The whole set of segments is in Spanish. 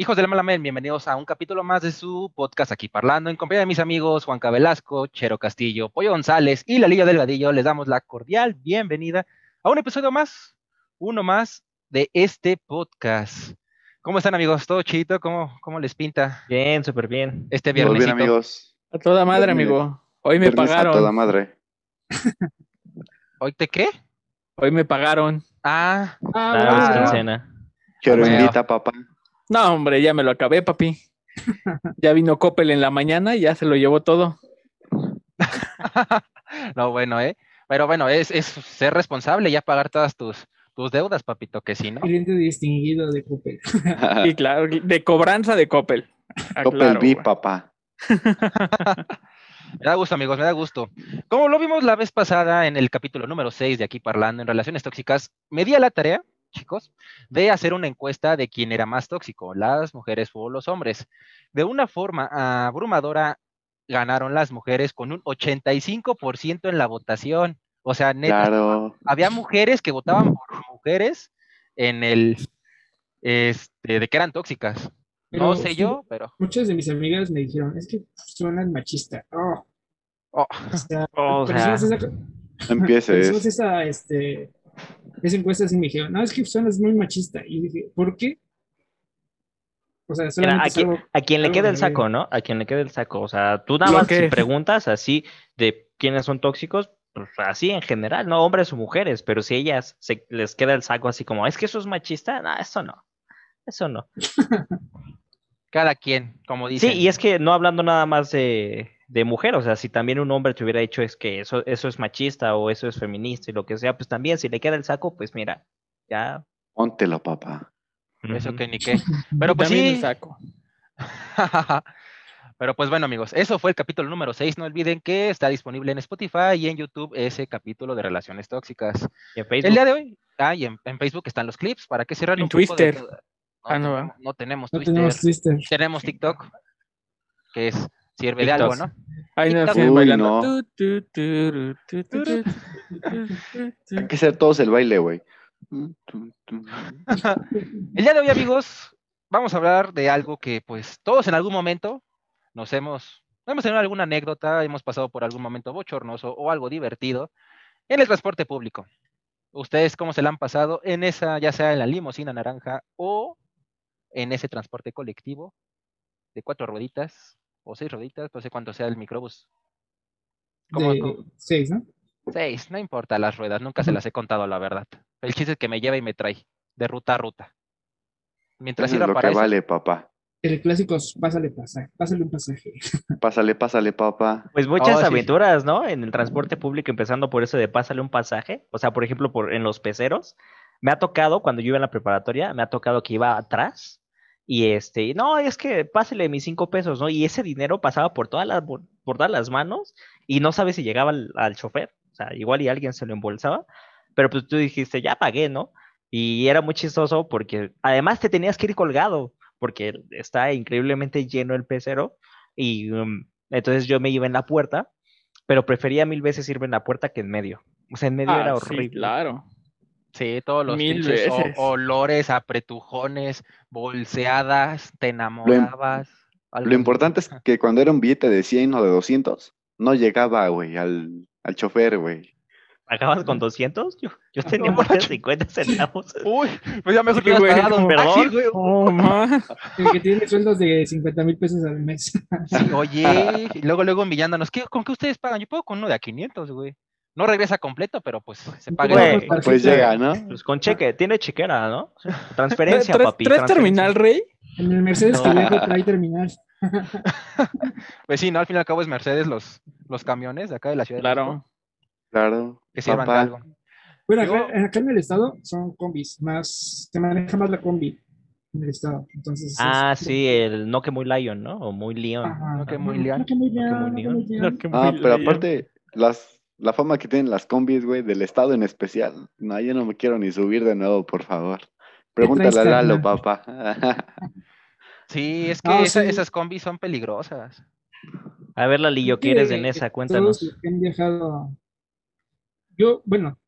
Hijos del Malamen, bienvenidos a un capítulo más de su podcast aquí parlando en compañía de mis amigos Juan Velasco, Chero Castillo, Pollo González y la Liga Delgadillo. Les damos la cordial bienvenida a un episodio más, uno más de este podcast. ¿Cómo están amigos? ¿Todo chido? ¿Cómo, cómo les pinta? Bien, súper bien. Este viernes. bien amigos. A toda madre, amigo. Hoy me pagaron. A toda madre. ¿Hoy te qué? Hoy me pagaron. Ah, ah, cena. Quiero invita, papá. No, hombre, ya me lo acabé, papi. ya vino Coppel en la mañana y ya se lo llevó todo. no, bueno, ¿eh? Pero bueno, es, ser responsable, ya pagar todas tus, tus deudas, papito, que sí, ¿no? Cliente distinguido de Coppel. y claro, de cobranza de Coppel. Ah, Coppel B, papá. Me da gusto, amigos, me da gusto. Como lo vimos la vez pasada en el capítulo número 6 de aquí parlando en relaciones tóxicas, me di a la tarea chicos, de hacer una encuesta de quién era más tóxico, las mujeres o los hombres. De una forma abrumadora ganaron las mujeres con un 85% en la votación. O sea, neta, había mujeres que votaban por mujeres en el, este, de que eran tóxicas. no sé yo, pero... Muchas de mis amigas me dijeron, es que suenan machista. Oh. Oh. O sea, Empieces. esa, este, esa encuesta sí me dijeron, no, es que son es muy machista. Y dije, ¿por qué? O sea, a, quien, le quede el saco, ¿no? A quien le quede el saco. O sea, tú nada más si preguntas así de quiénes son tóxicos, pues así en general, no hombres o mujeres, pero si ellas se, les queda el saco así como, es que eso es machista, no, eso no. Eso no. Cada quien, como dice. Sí, y es que no hablando nada más de, de mujer, o sea, si también un hombre te hubiera dicho es que eso, eso es machista o eso es feminista y lo que sea, pues también si le queda el saco, pues mira, ya. Póntelo, papá. Eso que ni qué. Pero pues sí. saco. Pero pues bueno, amigos, eso fue el capítulo número 6. No olviden que está disponible en Spotify y en YouTube ese capítulo de relaciones tóxicas. ¿Y en Facebook? El día de hoy, ah, y en, Facebook están los clips para que cierren un Twitter. Poco ah, no, no, tenemos Twitter. Tenemos TikTok, que es Sirve de algo, ¿no? Ay, no, bailando. Hay que hacer todos el baile, güey. el día de hoy, amigos, vamos a hablar de algo que, pues, todos en algún momento nos hemos, hemos tenido alguna anécdota, hemos pasado por algún momento bochornoso o algo divertido en el transporte público. ¿Ustedes cómo se la han pasado en esa, ya sea en la limusina naranja o en ese transporte colectivo de cuatro rueditas o seis rueditas, no sé cuánto sea el microbús. Seis, ¿no? Seis, no importa las ruedas, nunca se las he contado, la verdad. El chiste es que me lleva y me trae, de ruta a ruta. Mientras es lo que vale, papá. El clásico, pásale, pásale, pásale un pasaje. Pásale, pásale, papá. Pues muchas oh, aventuras, ¿no? En el transporte público, empezando por eso de pásale un pasaje. O sea, por ejemplo, por, en los peceros. Me ha tocado, cuando yo iba en la preparatoria, me ha tocado que iba atrás y este, no, es que pásele mis cinco pesos, ¿no? Y ese dinero pasaba por todas las, por, todas las manos y no sabes si llegaba al, chofer. O sea, igual y alguien se lo embolsaba. Pero pues tú dijiste, ya pagué, ¿no? Y era muy chistoso porque además te tenías que ir colgado porque está increíblemente lleno el pecero. Y um, entonces yo me iba en la puerta, pero prefería mil veces irme en la puerta que en medio. O sea, en medio ah, era horrible. Sí, claro. Sí, todos los olores, apretujones, bolseadas, te enamorabas. Lo, importante es que cuando era un billete de 100 o de 200, no llegaba, güey, al, al chofer, güey. ¿Acabas con 200? Yo, yo tenía por 50 centavos. Uy, pues ya mejor que hubieras pagado. Perdón. güey. Oh, El que tiene sueldos de 50 mil pesos al mes. Sí, oye, y luego, luego envillándonos. ¿Qué, ¿Con qué ustedes pagan? Yo puedo con uno de a 500, güey. No regresa completo, pero pues se paga. pues llega, ¿no? Pues con cheque, tiene chequera, ¿no? Transferencia, papi. ¿Tres terminal, Rey? En el Mercedes no. que trae terminal. pues sí, ¿no? Al fin y al cabo es Mercedes los, los camiones de acá de la ciudad. Claro. Claro. Que sirvan de algo. Bueno, acá, en el estado son combis, más, se maneja más la combi en el estado. Entonces, ah, sí, el no que muy Lion, ¿no? O muy León. no que muy León. No que muy León. Ah, pero aparte, las la fama que tienen las combis, güey, del estado en especial. No, yo no me quiero ni subir de nuevo, por favor. Pregúntale a Lalo, papá. sí, es que esas combis son peligrosas. A ver, Lalillo, ¿qué eres en esa? Cuéntanos. han viajado. Yo, bueno,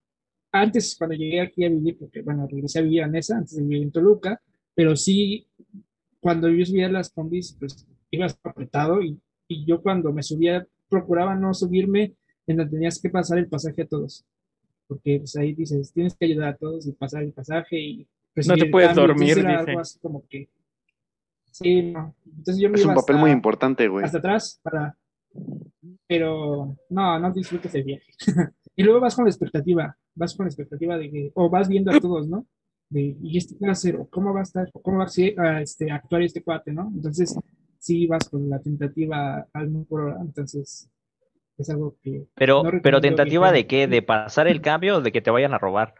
antes cuando llegué aquí a vivir, porque bueno, regresé a vivir en esa, antes de vivir en Toluca, pero sí cuando yo subía las combis, pues ibas apretado y, y yo cuando me subía procuraba no subirme en donde tenías que pasar el pasaje a todos. Porque pues ahí dices, tienes que ayudar a todos y pasar el pasaje y recibir te puedes. Entonces dormir, dice. algo así como que... Sí, no. Entonces yo me Es un iba papel hasta- muy importante, güey. hasta atrás para... Pero no, no disfrutes el viaje. y luego vas con la expectativa, vas con la expectativa de que, o vas viendo a todos, ¿no? De, ¿y este qué va a hacer? ¿O cómo va a estar? ¿O cómo va a, ser- a, este, a actuar este cuate, ¿no? Entonces, sí vas con la tentativa al por hora, entonces es algo que... Pero, No pero tentativa de qué? ¿De pasar el cambio o de que te vayan a robar?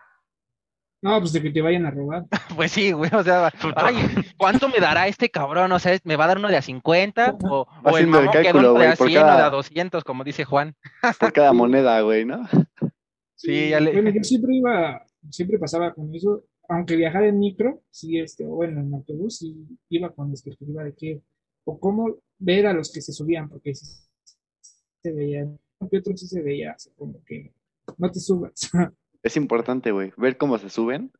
No, pues de que te vayan a robar. Pues sí, güey, o sea, ay, ¿cuánto me dará este cabrón? O sea, ¿me va a dar uno de a 50? ¿O, o el mamón que uno de a por 100 o de cada- a 200, como dice Juan? Por cada moneda, güey, ¿no? Sí, ya le- Bueno, yo siempre iba, siempre pasaba con eso, aunque viajara en micro, sí, este, o bueno, en autobús, sí iba con la expectativa de que, o cómo ver a los que se subían, porque se veían, aunque otros sí se veía, así como que no te subas. Es importante, güey, ver cómo se suben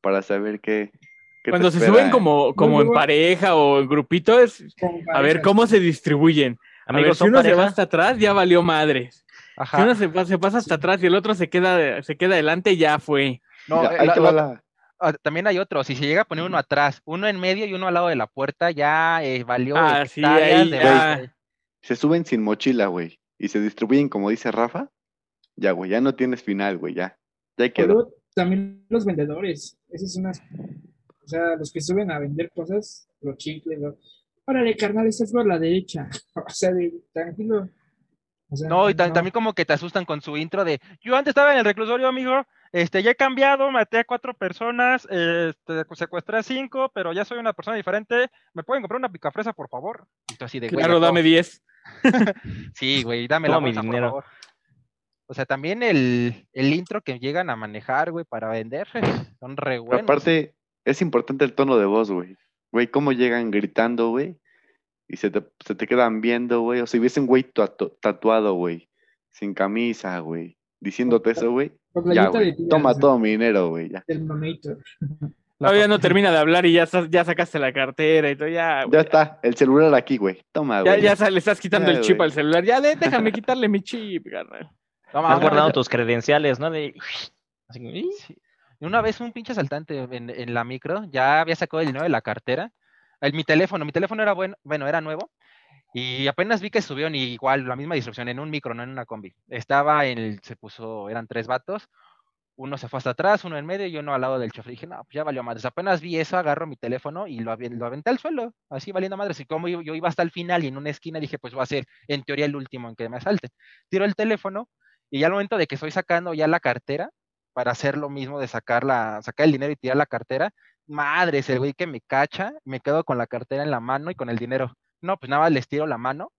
para saber qué. qué te Cuando se espera, suben ¿eh? como, como en pareja o en grupito, es Con a ver cómo se distribuyen. A ver, Amigos, si ¿son uno se va hasta atrás, ya valió madres. Si Ajá. uno se, pa- se pasa hasta atrás y el otro se queda, se queda adelante, ya fue. No, Mira, eh, ahí la- te va la- la- ah, también hay otro, si se llega a poner uno atrás, uno en medio y uno al lado de la puerta, ya eh, valió Ah, sí, ahí de ya. Se suben sin mochila, güey, y se distribuyen como dice Rafa. Ya, güey, ya no tienes final, güey, ya. Ya quedó. luego también los vendedores, esas son unas, o sea, los que suben a vender cosas, los chicles, los, órale, carnal, esta es por la derecha, o sea, de, tranquilo. O sea, No, y ta- también como que te asustan con su intro de, yo antes estaba en el reclusorio, amigo, este, ya he cambiado, maté a cuatro personas, este, secuestré a cinco, pero ya soy una persona diferente, ¿me pueden comprar una picafresa, por favor? Y tú así de, güey, Claro, ya dame 10. Sí, güey, dame la mi bolsa, por dinero. favor. O sea, también el, el intro que llegan a manejar, güey, para vender, son re Pero buenos. aparte, es importante el tono de voz, güey. Güey, cómo llegan gritando, güey. Y se te, se te quedan viendo, güey. O si hubiese un güey tatu- tatuado, güey. Sin camisa, güey. Diciéndote eso, güey. Ya, Toma sea, todo mi dinero, güey. Ya. Todavía no termina de hablar y ya, ya sacaste la cartera y todo, ya, Ya está. El celular aquí, güey. Toma, ya, güey. ya sa- le estás quitando Ya, el chip güey. al celular. Ya, de- déjame quitarle mi chip, carnal. No, Has guardado tus credenciales, ¿no? De... así. Sí. Una vez un pinche asaltante en, en la micro, ya había sacado el dinero de la cartera. El, mi teléfono, mi teléfono era bueno, bueno, era nuevo. Y apenas vi que subieron y igual la misma distribución en un micro, no en una combi. Estaba en el, se puso, eran tres vatos. Uno se fue hasta atrás, uno en medio y uno al lado del chofer. Dije, no, pues ya valió madres. Apenas vi eso, agarro mi teléfono y lo, lo aventé al suelo, así valiendo madres. Y como yo, iba hasta el final y en una esquina dije, pues voy a ser en teoría el último en que me asalte. Tiro el teléfono y ya al momento de que estoy sacando ya la cartera, para hacer lo mismo de sacar, la, sacar el dinero y tirar la cartera, madres, el güey que me cacha, me quedo con la cartera en la mano y con el dinero. No, pues nada más les tiro la mano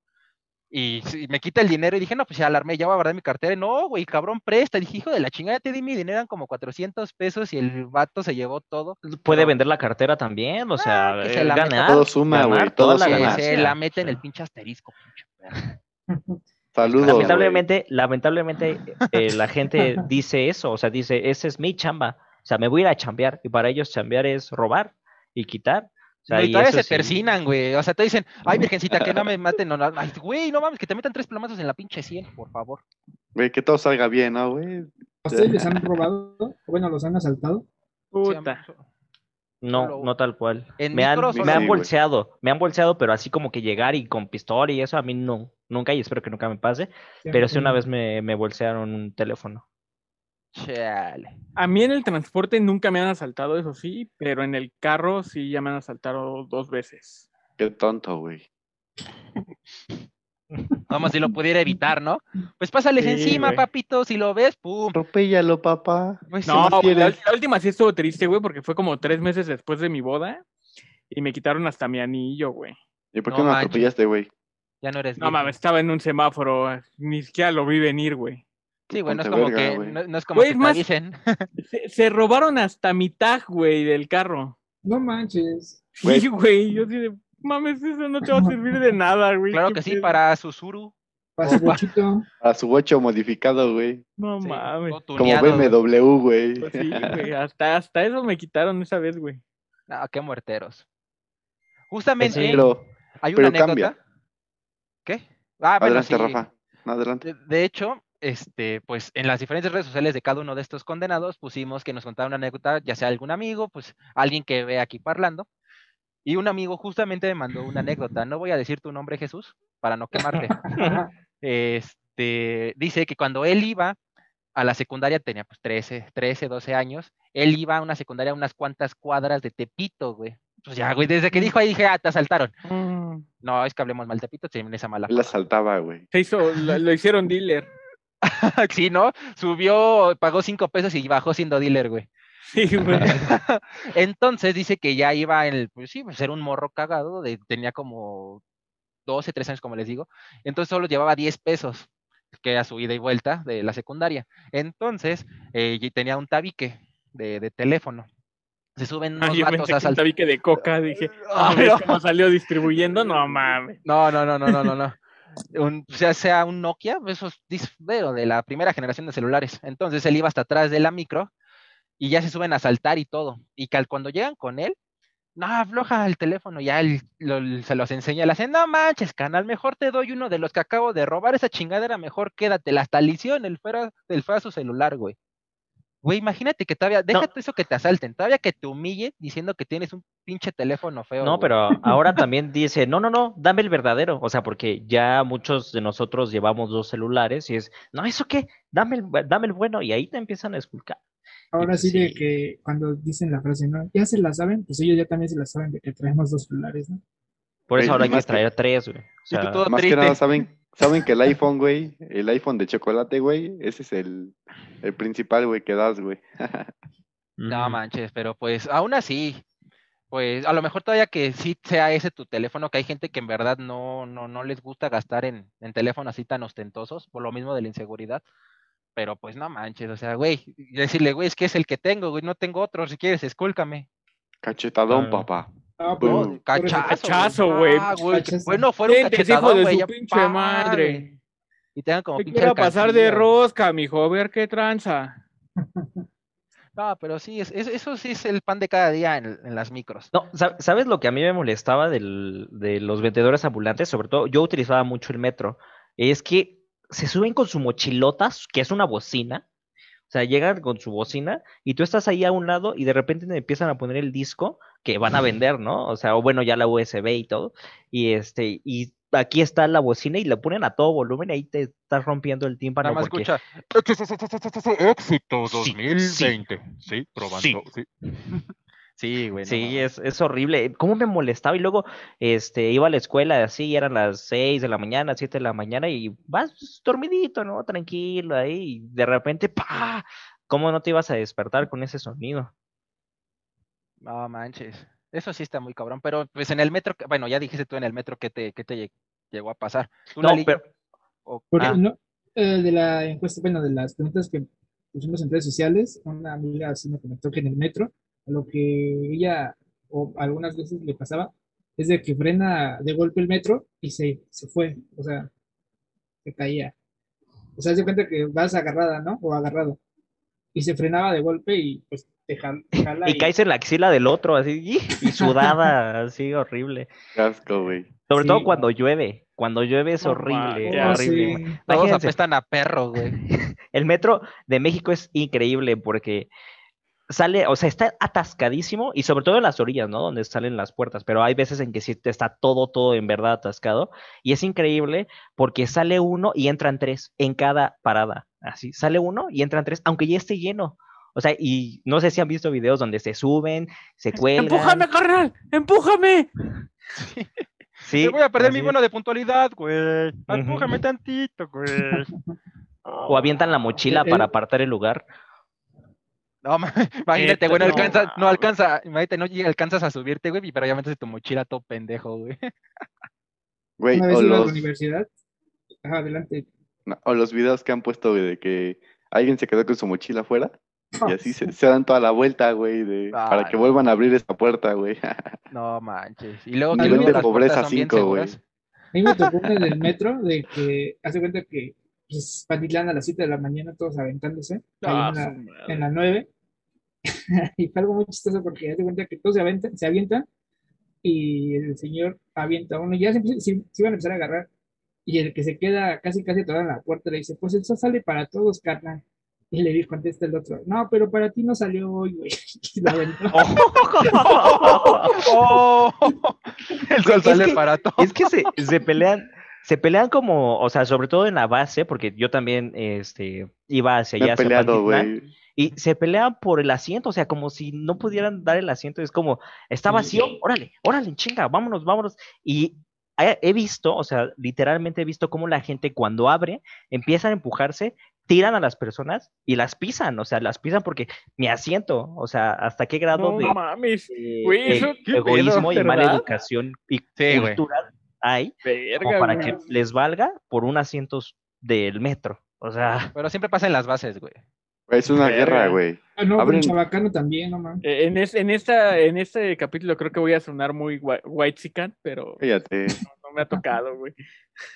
y, me quita el dinero y dije, no, pues ya alarmé, ya voy a guardar mi cartera. Y no, güey, cabrón, presta. dije, hijo de la chingada, te di mi dinero, eran como 400 pesos y el vato se llevó todo. Puede vender la cartera también, o sea, Ah, que se eh, la ganar, Todo suma, güey, todo la suma. Se, la mete en el sea, pinche asterisco, pinche perro. Saludos. Lamentablemente, lamentablemente eh, la gente dice eso, o sea, dice, ese es mi chamba, o sea, me voy a ir a chambear, y para ellos chambear es robar y quitar. O sea, No, y y todavía se sí. persinan, güey. O sea, te dicen, ay, virgencita, que no me maten. No, no. Ay, güey, no mames, que te metan tres plomazos en la pinche 100, por favor. Güey, que todo salga bien, ¿no, güey? ¿A ustedes les han robado? Bueno, los han asaltado. Puta. No, no tal cual. En me han, me han bolseado, me han bolseado, pero así como que llegar y con pistola y eso a mí no, nunca y espero que nunca me pase, pero sí una vez me, me bolsearon un teléfono. Chale. A mí en el transporte nunca me han asaltado, eso sí, pero en el carro sí ya me han asaltado dos veces. Qué tonto, güey. Como si lo pudiera evitar, ¿no? Pues pásales Sí, encima, güey. papito, si lo ves, pum. Atropéllalo, papá. Pues, No, güey, la, última sí estuvo triste, güey, porque fue como tres meses después de mi boda y me quitaron hasta mi anillo, güey. ¿Y por qué no manches. atropellaste, güey? ya no eres No mames, estaba en un semáforo, ni siquiera lo vi venir, güey. Sí, güey, no es como verga, que, no, no es como que más- avisen. Se, se robaron hasta mi tag, güey, del carro. No manches. Güey. Sí, güey, yo sí de, mames, eso no te va a servir de nada, güey. Claro que sí, pedo". para Susuru. Para su bochito. A su ocho modificado, güey. No Sí, mames. Como. BMW, güey. Pues sí, güey, hasta, hasta eso me quitaron esa vez, güey. No, qué muerteros. Justamente Pero, hay una pero anécdota. cambia. ¿Qué? Ah, bueno, adelante, sí. Rafa. Adelante. De, de hecho, este, pues en las diferentes redes sociales de cada uno de estos condenados pusimos que nos contaba una anécdota, ya sea algún amigo, pues alguien que ve aquí parlando. Y un amigo justamente me mandó una anécdota. No voy a decir tu nombre, Jesús, para no quemarte. Este, dice que cuando él iba a la secundaria, tenía pues 13, 13, 12 años, él iba a una secundaria a unas cuantas cuadras de Tepito, güey. Pues ya, güey, desde que dijo ahí dije, ah, te asaltaron. Mm. No, es que hablemos mal de Tepito, tienen esa mala Él la fama. saltaba, güey. Se hizo, lo, lo hicieron dealer. Sí, ¿no? Subió, pagó cinco pesos y bajó siendo dealer, güey. Sí, güey. Entonces dice que ya iba en el, pues sí, pues era un morro cagado, de, tenía como 12, 13 años, como les digo. Entonces solo llevaba 10 pesos, que era su ida y vuelta de la secundaria. Entonces, eh, y tenía un tabique de, de teléfono. Se suben Ah, unos yo vatos pensé que un tabique de coca, dije, Ah, ver no. cómo salió distribuyendo, no mames. No, no, no, no, no, no, no. Un, o sea, un Nokia, esos de, la primera generación de celulares. Entonces él iba hasta atrás de la micro y ya se suben a saltar y todo. Y cuando llegan con él, no, afloja el teléfono, ya lo- se los enseña, le hacen, no manches, canal, mejor te doy uno de los que acabo de robar, esa chingadera, mejor quédatela, hasta le hicieron el fuera, el fuera su celular, güey. Güey, imagínate que todavía, déjate eso que te asalten, todavía que te humillen diciendo que tienes un pinche teléfono feo. No, güey. pero ahora también dice, no, no, no, dame el verdadero. O sea, porque ya muchos de nosotros llevamos dos celulares y es, no, ¿eso qué? Dame el, dame el bueno. Y ahí te empiezan a esculcar. Ahora pues sí de que cuando dicen la frase, ¿no? Ya se la saben, pues ellos ya también se la saben de que traemos dos celulares, ¿no? Por eso ahora hay que traer tres, güey. O sea, Más que nada, ¿saben, saben que el iPhone, güey, el iPhone de chocolate, güey, ese es el, el principal, güey, que das, güey. No manches, pero pues aún así, pues a lo mejor todavía que sí sea ese tu teléfono, que hay gente que en verdad no, no, no les gusta gastar en, en teléfonos así tan ostentosos, por lo mismo de la inseguridad. Pero pues no manches, o sea, güey, y decirle, güey, es que es el que tengo, güey, no tengo otro, si quieres, escúlcame. Cachetadón, Ah. papá. Ah, No, cachazo, güey. Ah, bueno, Vente, hijo cachetadón, de güey, su ya pinche madre. Y tengan como pinche quiero pasar de rosca, mijo, a ver qué tranza. No, pero sí, es, es- eso sí es el pan de cada día en, en las micros. No, sa- ¿sabes lo que a mí me molestaba del- de los vendedores ambulantes? Sobre todo, yo utilizaba mucho el metro. Es que se suben con su mochilota, que es una bocina. O sea, llegan con su bocina y tú estás ahí a un lado y de repente te empiezan a poner el disco que van a vender, ¿no? O sea, o bueno, ya la USB y todo. Y este, y aquí está la bocina y la ponen a todo volumen y ahí te estás rompiendo el tímpano Nada más porque escucha. Éxito Sí, 2020. Sí, probando. Sí, sí güey. Sí, es, es horrible. ¿Cómo me molestaba? Y luego este, iba a la escuela así, eran las 6 de la mañana, 7 de la mañana, y vas dormidito, ¿no? Tranquilo ahí, y de repente, ¡pa! ¿Cómo no te ibas a despertar con ese sonido? No manches. Eso sí está muy cabrón. Pero pues en el metro, bueno, ya dijiste tú en el metro que te, que te lle- llegó a pasar. ¿Tú, No, pero O- Porque, Ah. no, eh, de la encuesta, bueno, de las preguntas que pusimos en redes sociales, una amiga así me comentó que en el metro, lo que ella o algunas veces le pasaba es de que frena de golpe el metro y se, se fue, o sea, se caía. O sea, se cuenta que vas agarrada, ¿no? O agarrado. Y se frenaba de golpe y pues te jala y caes en la axila del otro, así, y y sudada, así, horrible. Güey. Sobre Sí. todo cuando llueve. Cuando llueve es horrible. Oh, horrible. sí. Todos apestan a perro, güey. El metro de México es increíble porque sale, o sea, está atascadísimo y sobre todo en las orillas, ¿no? Donde salen las puertas, pero hay veces en que sí está todo, todo en verdad atascado y es increíble porque sale uno y entran tres en cada parada, así, sale uno y entran tres, aunque ya esté lleno. O sea, y no sé si han visto videos donde se suben, se cuelgan. ¡Empújame, carnal! ¡Empújame! Sí, Me voy a perder así mi es. bono de puntualidad, güey. Empújame tantito, güey. O avientan la mochila El- para apartar el lugar. No, ma- imagínate, güey, no no alcanza, no alcanza, imagínate, no alcanzas a subirte, güey, pero ya metes tu mochila todo pendejo, güey. Güey, o a la los, universidad. Ajá, adelante. no, o los videos que han puesto, güey, de que alguien se quedó con su mochila afuera y así se, se dan toda la vuelta, güey, de, para Ay, que no. vuelvan a abrir esa puerta, güey. No manches. Y luego que Nivel de pobreza puertas son bien cinco, güey. seguras. A mí me tocó una en el metro de que hace cuenta que pues, Pantitlán a las 7 de la mañana todos aventándose ahí Ah, en, la, su madre. en la 9 y fue algo muy chistoso porque hace cuenta que todos se aventan, se avientan y el señor avienta uno, y ya se, empieza- se- se iban a empezar a agarrar, y el que se queda casi casi atorado en la puerta le dice, pues eso sale para todos, carnal. Y le dice, contesta el otro, no, pero para ti no salió hoy, güey. Y lo aventó. ¡Oh! El sol Es sale que- para todo. Es que se, se pelean, se pelean como, o sea, sobre todo en la base, porque yo también este, iba hacia allá, peleado, güey. y se pelean por el asiento, o sea, como si no pudieran dar el asiento, es como, está vacío, órale, órale, chinga, vámonos, vámonos. Y he, he visto, o sea, literalmente he visto cómo la gente cuando abre, empiezan a empujarse, tiran a las personas y las pisan, o sea, las pisan porque mi asiento, o sea, hasta qué grado No de, mames. de Güey, e- eso- qué egoísmo pedo, y mala educación y Sí, güey. cultura hay como Verga, para güey. que les valga por un asiento del metro. O sea, Pero siempre pasa en las bases, güey. Es una Verga. guerra, güey. Ah, no, Abren- en Chabacano también, no mames. Eh, En, es- en, esta, en este capítulo creo que voy a sonar muy white chican, pero Fíjate. Me ha tocado, güey.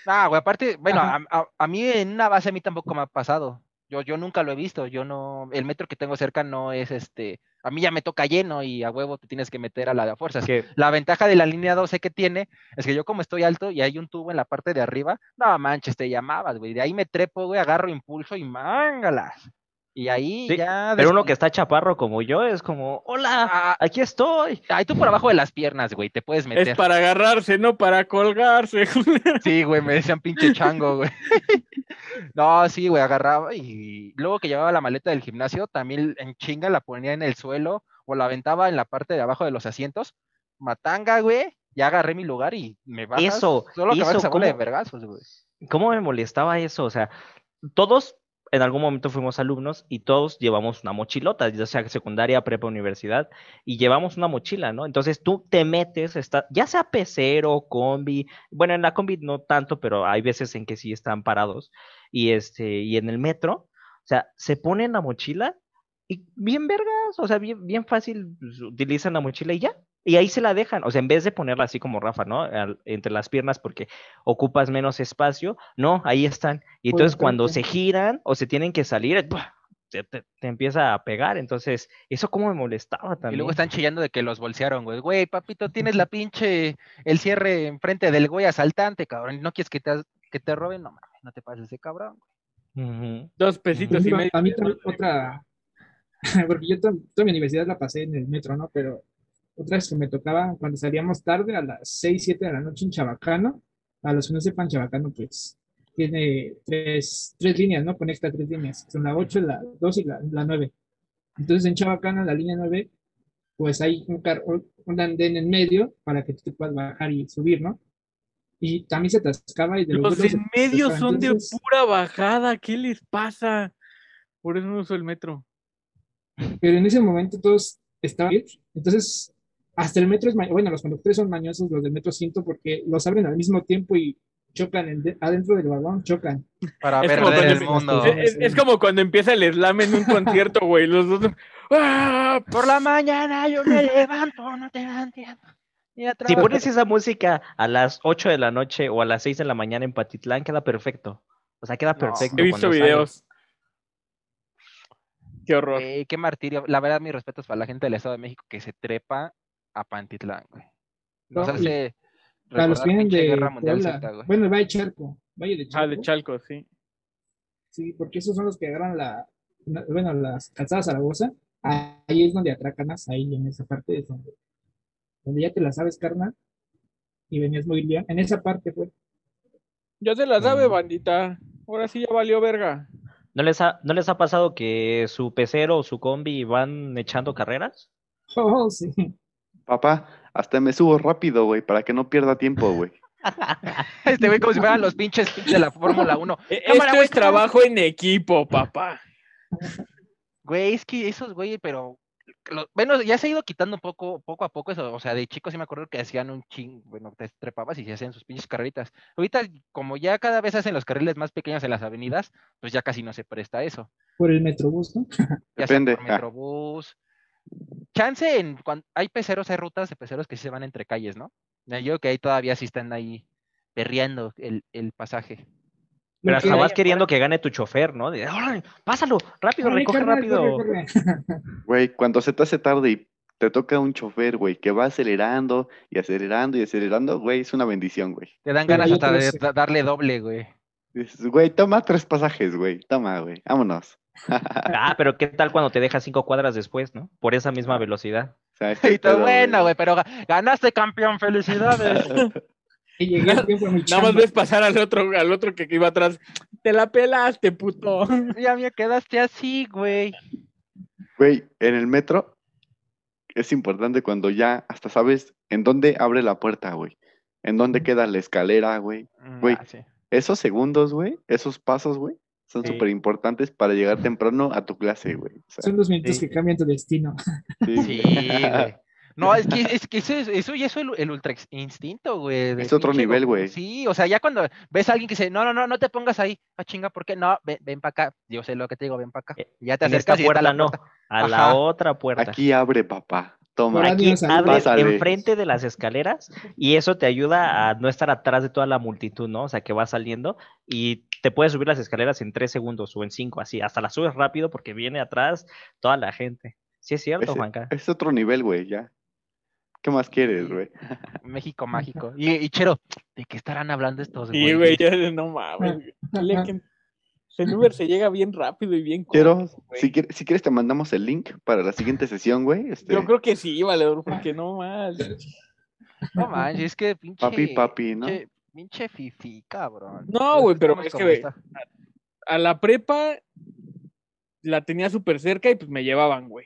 Ah, güey, aparte, bueno, a, a- a mí en una base a mí tampoco me ha pasado. Yo, yo nunca lo he visto. Yo no, el metro que tengo cerca no es este. A mí ya me toca lleno y a huevo te tienes que meter a la de fuerzas. que La ventaja de la línea 12 que tiene es que yo como estoy alto y hay un tubo en la parte de arriba, no manches, te llamabas, güey. De ahí me trepo, güey, agarro impulso y mángalas. Y ahí Sí, ya... pero uno que está chaparro como yo es como, hola, Ah, aquí estoy. ahí tú por abajo de las piernas, güey, te puedes meter. Es para agarrarse, no para colgarse. Sí, güey, me decían pinche chango, güey. No, sí, güey, agarraba y luego que llevaba la maleta del gimnasio, también en chinga la ponía en el suelo o la aventaba en la parte de abajo de los asientos. Matanga, güey, ya agarré mi lugar y me bajas. Eso, Solo que eso, bajas a de vergazos, güey. ¿Cómo me molestaba eso? O sea, todos en algún momento fuimos alumnos y todos llevamos una mochilota, ya sea secundaria, prepa, universidad, y llevamos una mochila, ¿no? Entonces tú te metes, está, ya sea pecero, combi, bueno, en la combi no tanto, pero hay veces en que sí están parados, y este, y en el metro, o sea, se ponen la mochila y bien vergas, o sea, bien, fácil, pues, utilizan la mochila y ya. Y ahí se la dejan, o sea, en vez de ponerla así como Rafa, ¿no? Al- entre las piernas porque ocupas menos espacio, no, ahí están. Y entonces cuando se giran o se tienen que salir, se te, te empieza a pegar. Entonces, eso como me molestaba Y también. luego están chillando de que los bolsearon, güey. Güey, papito, tienes la pinche, el cierre enfrente del güey asaltante, cabrón. ¿No quieres que te, que te roben? No mames, no te pases de cabrón. Ujú. Dos pesitos y medio. a mí también otra, porque yo to- toda mi universidad la pasé en el metro, ¿no? Pero otra vez que me tocaba cuando salíamos tarde a las 6, 7 de la noche en Chabacano, a los que no sepan, Chabacano, pues tiene tres, tres líneas, ¿no? Conecta tres líneas, son la 8, la 2 y la, la 9. Entonces en Chabacano, la línea 9, pues hay un, un andén en medio para que tú te puedas bajar y subir, ¿no? Y también se atascaba y de Los lados en medio son de pura bajada. ¿Qué les pasa? Por eso no uso el metro. pero en ese momento todos estaban bien. Entonces, hasta el metro es, ma- bueno, los conductores son mañosos, los del metro siento, porque los abren al mismo tiempo y chocan en de- adentro del vagón, chocan. Para Es ver como el cuando- mundo. Es, es como cuando empieza el slam en un concierto, güey. Los dos. ¡Ah! Por la mañana yo me levanto, no te entiendo. Y Si pones esa música a las 8 de la noche o a las 6 de la mañana en Patitlán, queda perfecto. O sea, queda No, perfecto. He visto videos. Qué horror. Qué martirio. La verdad, mis respetos para la gente del Estado de México que se trepa a Pantitlán, güey. Nos No, hace Para los que vienen de Guerra Mundial Puebla, Z, güey. bueno, el Valle Charco, Valle de Ah, Charco, de Chalco, sí. sí, porque esos son los que agarran la, la- bueno, las calzadas Zaragoza, ahí es donde atracan más, ahí en esa parte es donde, donde ya te la sabes, carnal, y venías muy bien, en esa parte fue. Ya se la sabe, Mm. bandita. Ahora sí ya valió verga. ¿No les, ha, ¿No les ha pasado que su pecero o su combi van echando carreras? Oh, sí. Papá, hasta me subo rápido, güey, para que no pierda tiempo, güey. Este güey como si fueran los pinches de la Fórmula 1. E- Cámara, Esto güey, es trabajo en equipo, papá. Güey, es que esos güey, pero lo- bueno, ya se ha ido quitando un poco, poco a poco eso. O sea, de chicos sí me acuerdo que hacían un ching, bueno, te trepabas y se hacían sus pinches carreritas. Ahorita, como ya cada vez hacen los carriles más pequeños en las avenidas, pues ya casi no se presta eso. Por el Metrobús, ¿no? Ya sea Depende, por ah. Chance en cuando hay peceros, hay rutas de peceros que sí se van entre calles, ¿no? Yo creo que ahí todavía sí están ahí perreando el, el pasaje. Pero hasta vas queriendo que gane tu chofer, ¿no? De, "Órale, pásalo, rápido, recoge carnal, rápido. corre, corre. Güey, cuando se te hace tarde y te toca un chofer, güey, que va acelerando y acelerando y acelerando, güey, es una bendición, güey. Te dan ganas hasta de da- darle doble, güey. Güey, toma tres pasajes, güey, toma, güey, vámonos. Ah, pero ¿qué tal cuando te deja cinco cuadras después, no? Por esa misma velocidad. O sea, este Y todo pedo, bueno, güey, pero ga- ganaste campeón, felicidades. Y llegué a tiempo mi Nada más ves pasar al otro, al otro que iba atrás. Te la pelaste, puto. ya me quedaste así, güey. Güey, en el metro es importante cuando ya hasta sabes en dónde abre la puerta, güey. En dónde queda la escalera, güey. Mm, Güey. ah, sí. Esos segundos, güey, esos pasos, güey, son Sí. súper importantes para llegar temprano a tu clase, güey. O sea, Son los minutos Sí. que cambian tu destino. sí, Sí, güey. No, es que, es que eso, es- eso ya es el, el ultra instinto, güey. de Es otro pinche nivel, güey. Sí, o sea, ya cuando ves a alguien que dice, no, no, no, no te pongas ahí. Ah, chinga, ¿por qué? No, ven, ven para acá. Yo sé lo que te digo, ven para acá. Eh, Ya te En esta acercas y está puerta la no, puerta. a la Ajá. otra puerta. Aquí abre, papá. Toma. Aquí. Abres enfrente de las escaleras y eso te ayuda a no estar atrás de toda la multitud, ¿no? O sea, que va saliendo y te puedes subir las escaleras en tres segundos o en cinco, así. Hasta las subes rápido porque viene atrás toda la gente. Sí es cierto, Juanca. es otro nivel, güey, ya. ¿Qué más quieres, güey? México mágico. Y, y Chero, ¿de qué estarán hablando estos Sí, güey, yo no mames. güey. Que el Uber se llega bien rápido y bien cómodo, güey. si, quieres, si quieres te mandamos el link para la siguiente sesión, güey. Este, Yo creo que sí, valedor, porque no más. No manches, es que pinche. Papi, papi, ¿no? Pinche, pinche fifi, cabrón. No, güey, pero es que, güey. A la prepa la tenía súper cerca y pues me llevaban, güey.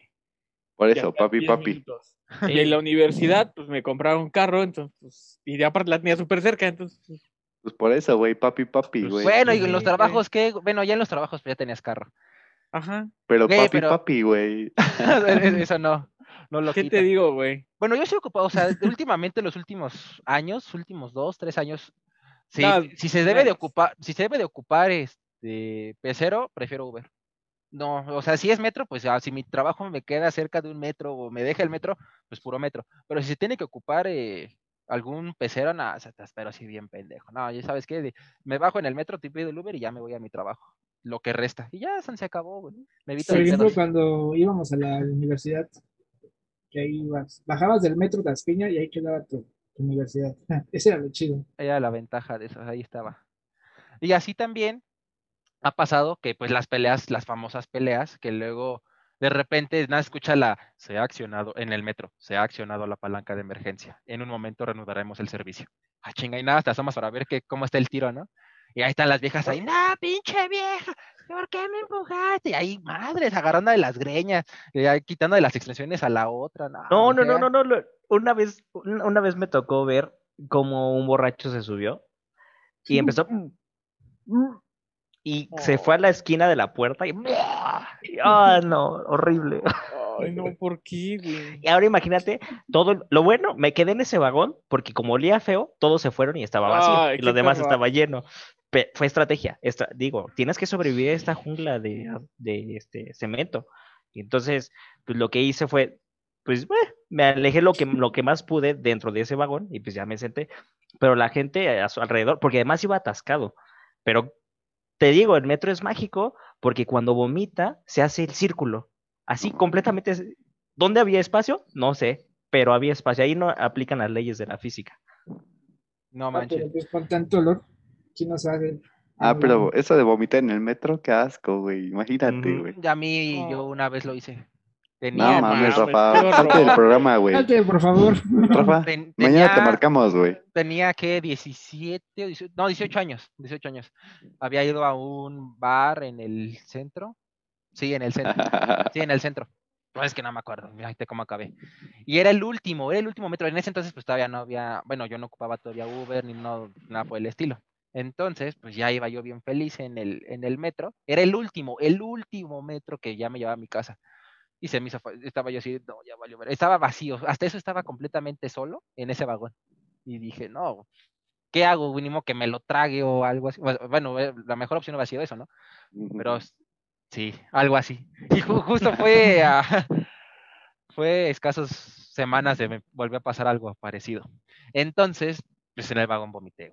por eso, papi, 10 papi. minutos. Y en la universidad, pues me compraron un carro, entonces, pues, y de aparte la tenía súper cerca, entonces, pues, Pues por eso, güey, papi, papi, Pues, güey. Bueno, y en los trabajos, ¿qué? Bueno, ya en los trabajos pues, ya tenías carro. ajá. Pero papi, pero- papi, güey. Eso no. No lo ¿Qué quita. te digo, güey? Bueno, yo he ocupado, o sea, últimamente los últimos años, últimos dos, tres años, No, si se debe de ocupar, si se debe de ocupar este pecero, prefiero Uber. No, o sea, si es metro, pues ah, si mi trabajo me queda cerca de un metro o me deja el metro, pues puro metro. Pero si se tiene que ocupar eh, algún pecero, nada, se te espero así bien pendejo. No, ya sabes qué, de- me bajo en el metro, te pido el Uber y ya me voy a mi trabajo. Lo que resta. Y ya se acabó, güey. Me evito Por de ejemplo, cuando íbamos a la universidad, que ahí ibas, bajabas del metro Tasqueña y ahí quedaba tu, universidad. Ese era lo chido. Era la ventaja de eso, ahí estaba. Y así también ha pasado que pues las peleas, las famosas peleas, que luego de repente nada escucha la se ha accionado en el metro, se ha accionado la palanca de emergencia. En un momento reanudaremos el servicio. Ah, chinga, y nada, te asomas para ver que, cómo está el tiro, ¿no? Y ahí están las viejas ahí, no, pinche vieja, ¿por qué me empujaste? Y ahí, madres, agarrando de las greñas, y ahí quitando de las extensiones a la otra. No, No, no, no, no, Una vez, una vez me tocó ver cómo un borracho se subió y empezó. Y se fue a la esquina de la puerta y. ¡Ah, no! Horrible. Ay, no, ¿por qué, güey? Y ahora imagínate, todo. Lo bueno, me quedé en ese vagón porque como olía feo, todos se fueron y estaba vacío. Ay, y lo demás estaba lleno. Fue estrategia. estra- digo, tienes que sobrevivir a esta jungla de, de este cemento. Y entonces, pues lo que hice fue, pues, eh, me alejé lo que, lo que más pude dentro de ese vagón y pues ya me senté. Pero la gente a su alrededor, porque además iba atascado. Pero te digo, el metro es mágico porque cuando vomita se hace el círculo. Así completamente. ¿Dónde había espacio? No sé, pero había espacio. Ahí no aplican las leyes de la física. No Ah, manches. pues con tanto olor, ¿quién no sabe? Ah, pero eso de vomitar en el metro, qué asco, güey. Imagínate, güey. A mí, yo No. una vez lo hice. No Tenía, mames, mames, Rafa. qué Salte del programa, güey. Salte, por favor. Rafa, ten- mañana te marcamos, güey. tenía que 17, o 18, no, 18 años, 18 años. Había ido a un bar en el centro. Sí, en el centro. Sí, en el centro. No, es que no me acuerdo, fíjate cómo acabé. Y era el último, era el último metro. En ese entonces, pues todavía no había, bueno, yo no ocupaba todavía Uber ni no, nada por el estilo. Entonces, pues ya iba yo bien feliz en el, en el metro. Era el último, el último metro que ya me llevaba a mi casa. Y se me hizo, estaba yo así, no, ya valió. ver". Estaba vacío, hasta eso estaba completamente solo en ese vagón. Y dije, no, ¿qué hago? Mínimo que me lo trague o algo así. Bueno, eh, la mejor opción hubiera sido eso, ¿no? Pero sí, algo así. Y ju- justo fue a, fue escasos semanas de me volvió a pasar algo parecido. Entonces, pues en el vagón vomité.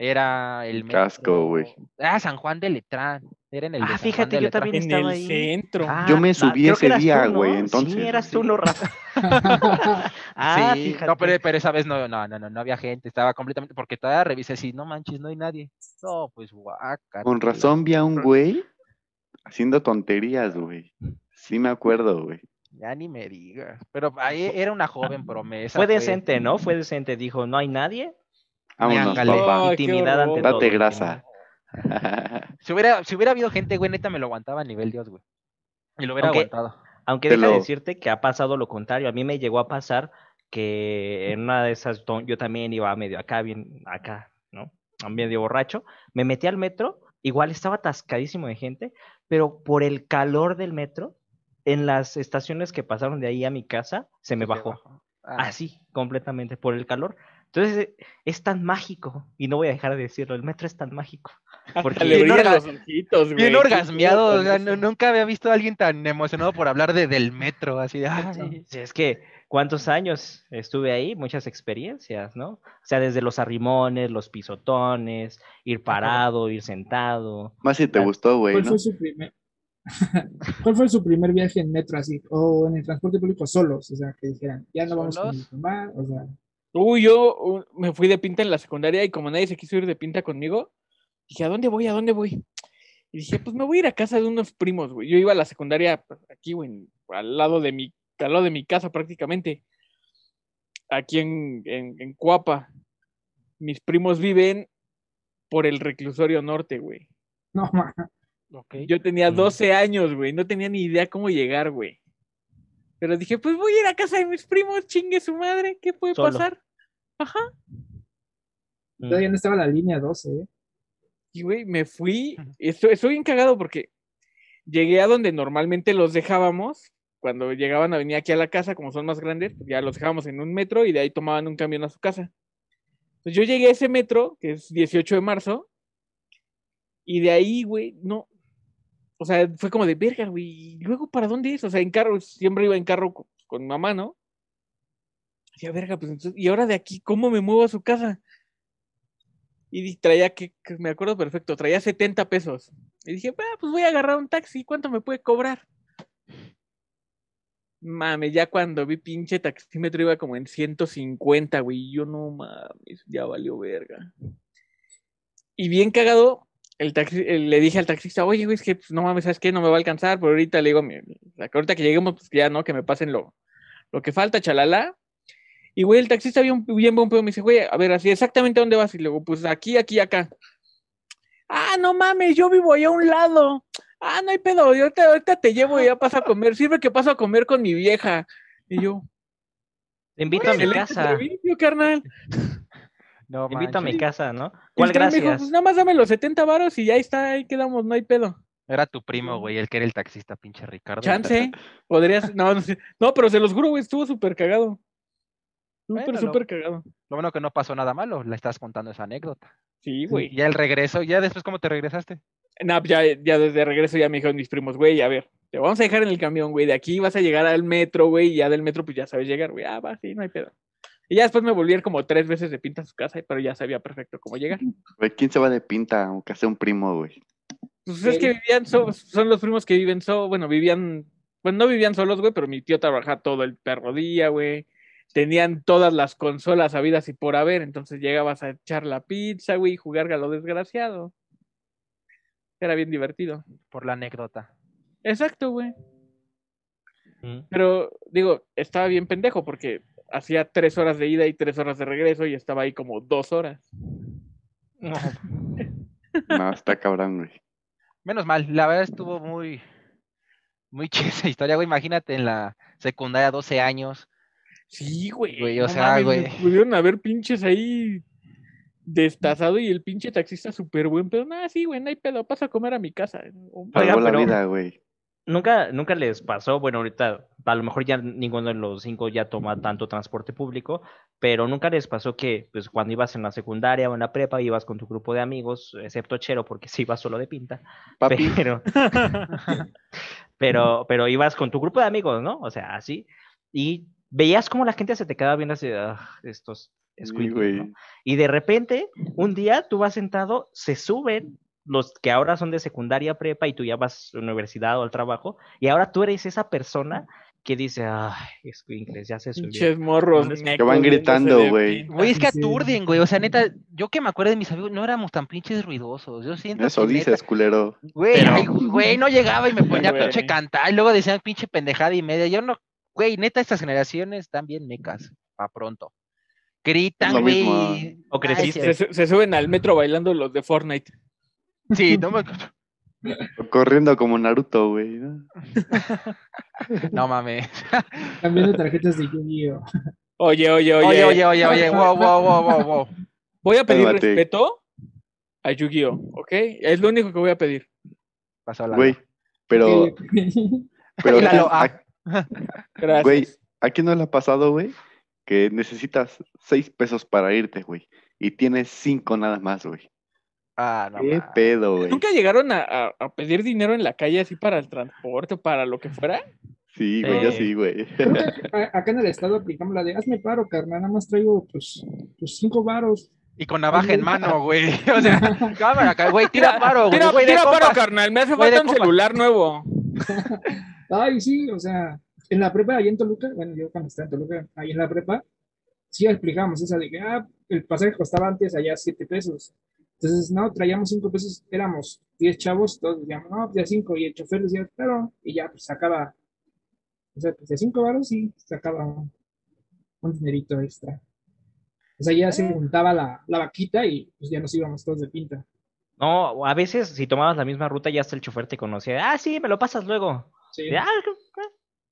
Era el Qué asco, metro- güey. Ah, San Juan de Letrán. Era en el de Ah, fíjate, de yo Letrán. también En estaba el ahí. centro. Ah, Yo me ah, subí ese día, güey, entonces, Sí, eras tú, sí. ¿no, Rafa? ah, sí, fíjate. no, pero, pero esa vez no, no, no, no, no había gente, estaba completamente, porque todavía revisé así, no manches, no hay nadie. No, pues guaca. Con razón vi a un güey haciendo tonterías, güey. Sí me acuerdo, güey. Ya ni me digas. Pero ahí era una joven promesa. Fue decente, ¿no? Fue decente. Dijo, no hay nadie. Vámonos, papá. Qué Intimidad ante horror. todo. Date grasa. Si hubiera, si hubiera habido gente, güey, neta me lo aguantaba a nivel Dios, güey. Y lo hubiera Aunque- aguantado. Aunque deja lo- decirte que ha pasado lo contrario. A mí me llegó a pasar que en una de esas yo también iba medio acá, bien acá, ¿no? Medio borracho. Me metí al metro, igual estaba atascadísimo de gente, pero por el calor del metro, en las estaciones que pasaron de ahí a mi casa, se me bajó. Ah, Así, completamente, por el calor. Entonces, es tan mágico, y no voy a dejar de decirlo, el metro es tan mágico. Porque- le Bien orga- los ojitos, güey. Bien orgasmeado, o sea, nunca había visto a alguien tan emocionado por hablar de, del metro, así de, ay, Sí, es que, ¿cuántos años estuve ahí? Muchas experiencias, ¿no? O sea, desde los arrimones, los pisotones, ir parado, ir sentado. Más si te Ah, gustó, güey, ¿Cuál ¿no? fue su primer ¿Cuál fue su primer viaje en metro así? O en el transporte público solos, o sea, que dijeran, ya no vamos mi mamá, o sea, Uy, yo uh, me fui de pinta en la secundaria y como nadie se quiso ir de pinta conmigo, dije, ¿a dónde voy? ¿A dónde voy? Y dije, pues me voy a ir a casa de unos primos, güey. Yo iba a la secundaria pues, aquí, güey, en- al lado de mi, al lado de mi casa prácticamente. Aquí en, en, en Cuapa. Mis primos viven por el reclusorio norte, güey. no, ma, ok. Yo tenía Mm. 12 años, güey. No tenía ni idea cómo llegar, güey. Pero dije, pues voy a ir a casa de mis primos, chingue su madre, ¿qué puede Solo. pasar? Ajá. Todavía no estaba la línea 12, ¿eh? Y, güey, me fui. Estoy, estoy bien cagado porque llegué a donde normalmente los dejábamos. Cuando llegaban a venir aquí a la casa, como son más grandes, pues ya los dejábamos en un metro y de ahí tomaban un camión a su casa. Entonces yo llegué a ese metro, que es 18 de marzo, y de ahí, güey, no. O sea, fue como de verga, güey. ¿Y luego para dónde es? O sea, en carro, siempre iba en carro con, mamá, ¿no? Decía, verga, pues entonces, ¿y ahora de aquí cómo me muevo a su casa? Y traía, que, me acuerdo perfecto, traía 70 pesos. Y dije, "Ah, pues voy a agarrar un taxi, ¿cuánto me puede cobrar? Mame, ya cuando vi pinche taxímetro iba como en 150, güey. y Yo no mames, ya valió verga. Y bien cagado, el taxi, el- le dije al taxista, oye, güey, es que pues, no mames, ¿sabes qué? No me va a alcanzar, pero ahorita le digo, ahorita que lleguemos, pues ya, ¿no? Que me pasen lo, lo que falta, chalala. Y, güey, el taxista bien, bien buen pedo, me dice, güey, a ver, así exactamente dónde vas. Y luego, pues aquí, aquí, acá. Ah, no mames, yo vivo allá a un lado. Ah, no hay pedo, yo ahorita, ahorita te llevo y ya paso a comer. Sirve que paso a comer con mi vieja. Y yo, Te invito a mi excelente casa. servicio, carnal. No Te invito a mi casa, ¿no? Y ¿Cuál carnal me dijo, gracias? pues nada más dame los 70 varos y ya está, ahí quedamos, no hay pedo. Era tu primo, güey, el que era el taxista, pinche Ricardo. Chance, podrías, no, no sé. No, pero se los juro, güey, estuvo súper cagado. Súper, Bueno, súper cagado. Lo bueno que no pasó nada malo, la estás contando esa anécdota. Sí, Y güey. Ya el regreso, ya después, ¿cómo te regresaste? Nah, ya, ya desde regreso ya me dijeron mis primos, güey, a ver, te vamos a dejar en el camión, güey, de aquí vas a llegar al metro, güey, y ya del metro pues ya sabes llegar, güey, ah, va, sí, no hay pedo. Y ya después me volví a ir como tres veces de pinta a su casa, pero ya sabía perfecto cómo llegar. Güey, ¿quién se va de pinta aunque sea un primo, güey? Pues es que vivían, so- son los primos que viven so, bueno, vivían, pues no vivían solos, güey, pero mi tío trabajaba todo el perro día, güey. Tenían todas las consolas habidas y por haber, entonces llegabas a echar la pizza, güey, y jugar a lo desgraciado. Era bien divertido. Por la anécdota. Exacto, güey. Mm. Pero, digo, estaba bien pendejo porque hacía tres horas de ida y tres horas de regreso y estaba ahí como dos horas. No, está cabrón, güey. Menos mal, la verdad estuvo muy, muy chida esa historia, güey. Imagínate en la secundaria, 12 años. Sí, güey. Güey, o no sea, mames, güey. Pudieron haber pinches ahí destazado y el pinche taxista súper buen pedo. Nah, sí, güey, no hay pedo, pasa a comer a mi casa. Salvó Oiga, la pero- vida, güey. ¿Nunca, nunca les pasó, bueno, ahorita a lo mejor ya ninguno de los cinco ya toma tanto transporte público, pero nunca les pasó que pues cuando ibas en la secundaria o en la prepa ibas con tu grupo de amigos, excepto Chero porque sí ibas solo de pinta, Papi, pero, pero, pero ibas con tu grupo de amigos, ¿no? O sea, así, y veías como la gente se te quedaba viendo así, "Ah, estos. Y de repente, un día tú vas sentado, se suben los que ahora son de secundaria prepa y tú ya vas a la universidad o al trabajo, y ahora tú eres esa persona que dice, ay, escuincles, ya se subió. Pinches morros. Mecos van gritando, güey. Güey, es que aturden, güey. O sea, neta, yo que me acuerdo de mis amigos, no éramos tan pinches ruidosos. Yo siento Eso que dices, culero. Güey, güey, no llegaba y me ponía Güey. pinche cantar, y luego decían pinche pendejada y media. Yo no, güey, neta, estas generaciones están bien mecas, pa' pronto. Gritan, güey. ¿O Ay, creciste? Se suben al metro bailando los de Fortnite. Sí, no, me- Corriendo como Naruto, güey. ¿no? no mames. Cambiando tarjetas de Yu-Gi-Oh! Oye, oye, oye. Oye, oye, oye, oye, wow, wow, wow, wow, wow. Voy a pedir Cálmate. respeto a Yu-Gi-Oh! ¿Ok? Es lo único que voy a pedir. Pasó la. Güey. Pero, pero, Lalo, ah. ¿a, Gracias. Güey. ¿a quién no le ha pasado, güey? Que necesitas seis pesos para irte, güey. Y tienes cinco nada más, güey. Ah, no. ¿Qué pedo, güey? ¿Nunca llegaron a, a- a pedir dinero en la calle así para el transporte o para lo que fuera? Sí, güey, yo Sí. sí, güey. Acá en el estado aplicamos la de hazme paro, carnal, nada más traigo pues, pues cinco varos. Y con navaja en mano, güey. O sea, cámara, güey, tira paro, güey. Tira, güey, de tira paro, compas. carnal. Me hace Güey, falta un compas. celular nuevo. Ay, sí, o sea, en la prepa, ahí en Toluca, bueno, yo cuando estaba en Toluca, ahí en la prepa, sí explicábamos esa de que, ah, el pasaje costaba antes allá siete pesos. Entonces, no, traíamos cinco pesos, éramos diez chavos, todos decíamos, no, ya cinco, y el chofer decía, claro, y ya, pues sacaba, o sea, pues de cinco varos y sacaba un, un dinerito extra. O sea, ya se juntaba la, la vaquita y pues ya nos íbamos todos de pinta. No, a veces si tomabas la misma ruta ya hasta el chofer te conocía. Ah, sí, me lo pasas luego. Sí. Ah,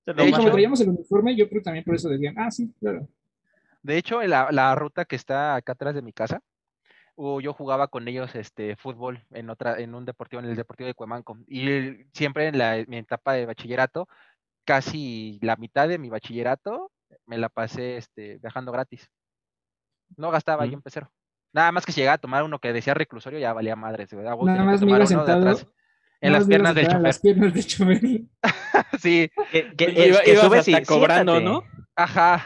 hecho, como traíamos el uniforme, yo creo también por eso decían, ah, sí, claro. De hecho, la, la ruta que está acá atrás de mi casa, uh, yo jugaba con ellos este fútbol en otra, en un deportivo, en el deportivo de Cuemanco. Y el- siempre en la, mi etapa de bachillerato, casi la mitad de mi bachillerato me la pasé este, viajando gratis. No gastaba yo Mm. en pecero. Nada más que si llegaba a tomar uno que decía reclusorio, ya valía madres. Nada más me tomar iba uno de sentado. atrás, En las piernas del chofer. Las piernas del chofer. Sí, Que, que- que subes y cobrando, siéntate. ¿no? Ajá.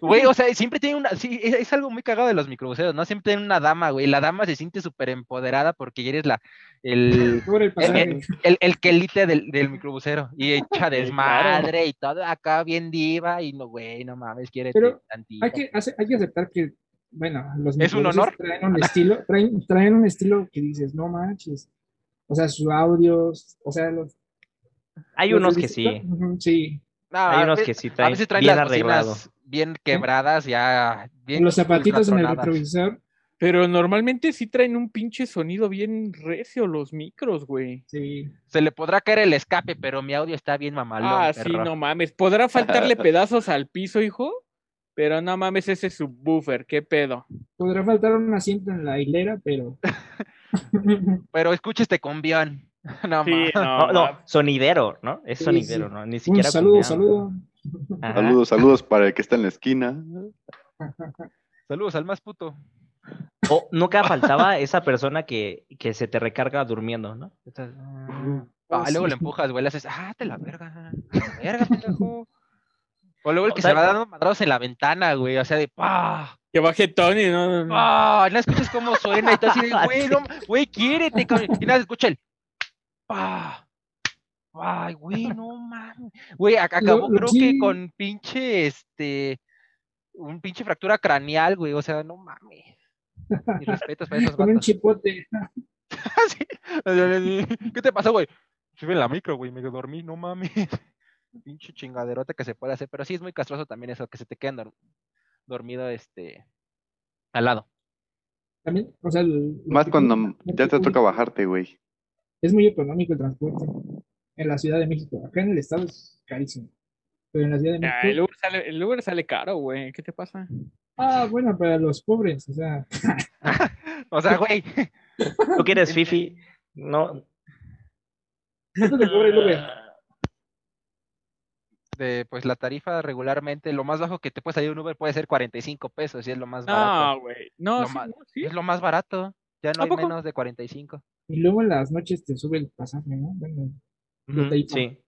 Güey, o sea, siempre tiene una, sí, es, es algo muy cagado de los microbuseros, ¿no? Siempre tienen una dama, güey. La dama se siente súper empoderada porque eres la, el, el el, el, el quelite del, del microbusero. Y echa claro. desmadre y todo acá bien diva y no, güey, no mames, quiere tantito. hay, que, hay que aceptar que, bueno, los ¿Es un honor? Traen un estilo, traen, traen un estilo que dices, no manches. O sea, sus audios, o sea, los. Hay los unos que sí. distinto- Ujú, Sí. No, Hay a unos que sí a traen veces traen bien las arreglado. bien quebradas, ya bien los zapatitos en el retrovisor. Pero normalmente sí traen un pinche sonido bien recio los micros, güey. Sí. Se le podrá caer el escape, pero mi audio está bien mamalón. Ah, sí, no mames. Podrá faltarle pedazos al piso, hijo. Pero no mames, ese subwoofer, qué pedo. Podrá faltar un asiento en la hilera, pero. Pero escucha este cumbión. No, Sí, mames. no, No, no, sonidero, ¿no? Es Sí, sonidero, sí. ¿no? Ni siquiera saludo, cumbión. saludo. Ajá. Saludos, saludos para el que está en la esquina. Saludos al más puto. O nunca faltaba esa persona que, que se te recarga durmiendo, ¿no? Estás- Ah, Ah, luego le empujas, güey, le haces, ah, te la verga, te la verga, pendejo. O luego el O que sea- se va dando madrados en la ventana, güey, o sea, de ¡pah! Que baje Tony, ¿no? ¡pah! No escuchas cómo suena y todo así de, güey, no, güey, quiérete, cabrón. Y nada, escucha el ¡pah! Ay, güey, no mames. Güey, ac- acabó creo que con pinche, este, un pinche fractura craneal, güey, o sea, no mames. Mis respetos para esos Con un chipote. Sí. ¿Qué te pasó, güey? Sube en la micro, güey, me dormí, no mames. Pinche chingaderota que se puede hacer, pero sí es muy castroso también eso, que se te queden dor- dormido, este, al lado. También, o sea, el- Más cuando ya te toca bajarte, güey. Es muy económico el transporte. En la Ciudad de México. Acá en el estado es carísimo. Pero en la Ciudad de Ah, el, México. Uber sale, el Uber sale caro, güey. ¿Qué te pasa? Ah, bueno, para los pobres. O sea, O sea, güey, Tú que eres Fifi, no. ¿cuánto te cobra el Uber? de, pues la tarifa regularmente, lo más bajo que te puede salir un Uber puede ser 45 pesos, y es lo más barato. No, güey. No, Lo sí, no, sí. Es lo más barato, ya no ¿A hay poco? menos de 45. Y luego en las noches te sube el pasaje, ¿no? Bueno. Sí.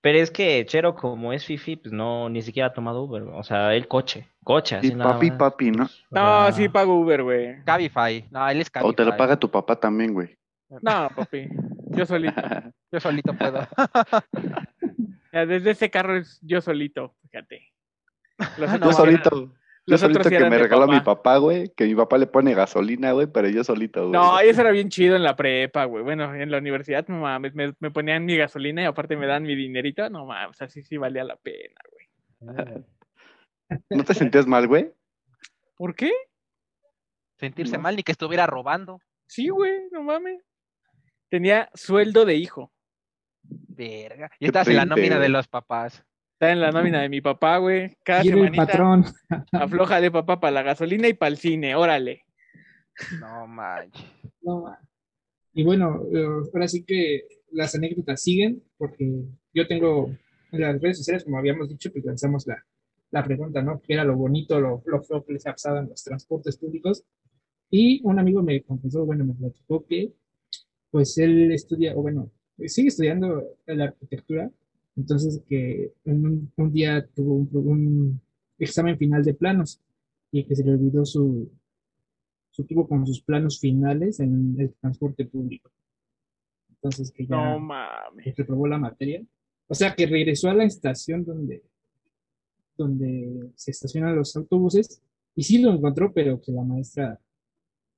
Pero es que Chero, como es Fifi, pues no, ni siquiera ha tomado Uber. O sea, el coche. Coche, así Y nada papi, más. papi, ¿no? No, Ah. sí pago Uber, güey. Cabify. No, él es Cabify. O te lo paga tu papá también, güey. No, papi. Yo solito. Yo solito puedo. Ya, Desde ese carro es yo solito, fíjate. Los No, Yo solito, yo solito que me de regaló mi papá. güey, que mi papá le pone gasolina, güey, pero yo solito, güey. No, eso era bien chido en la prepa, güey. Bueno, en la universidad, no mames, me, me ponían mi gasolina y aparte me dan mi dinerito. No mames, así sí valía la pena, güey. ¿No te sentías mal, güey? ¿Por qué? Sentirse No. mal ni que estuviera robando. Sí, güey, no mames. Tenía sueldo de hijo. Verga. Y estás en la nómina de los papás. Está en la nómina de mi papá, güey. Cada era el semanita patrón. afloja de papá para la gasolina y para el cine, órale. No manches. No, ma. y bueno, eh, ahora sí que las anécdotas siguen, porque yo tengo en las redes sociales, como habíamos dicho, pues lanzamos la, la pregunta, ¿no? ¿Qué era lo bonito, lo, lo feo que les ha pasado en los transportes públicos? Y un amigo me confesó, bueno, me platicó que, pues él estudia, o bueno, sigue estudiando la arquitectura, entonces que un, un día tuvo un, un examen final de planos y que se le olvidó su, su tuvo con sus planos finales en el transporte público. Entonces que ya No mames. reprobó la materia. O sea que regresó a la estación donde, donde se estacionan los autobuses y sí lo encontró, pero que la maestra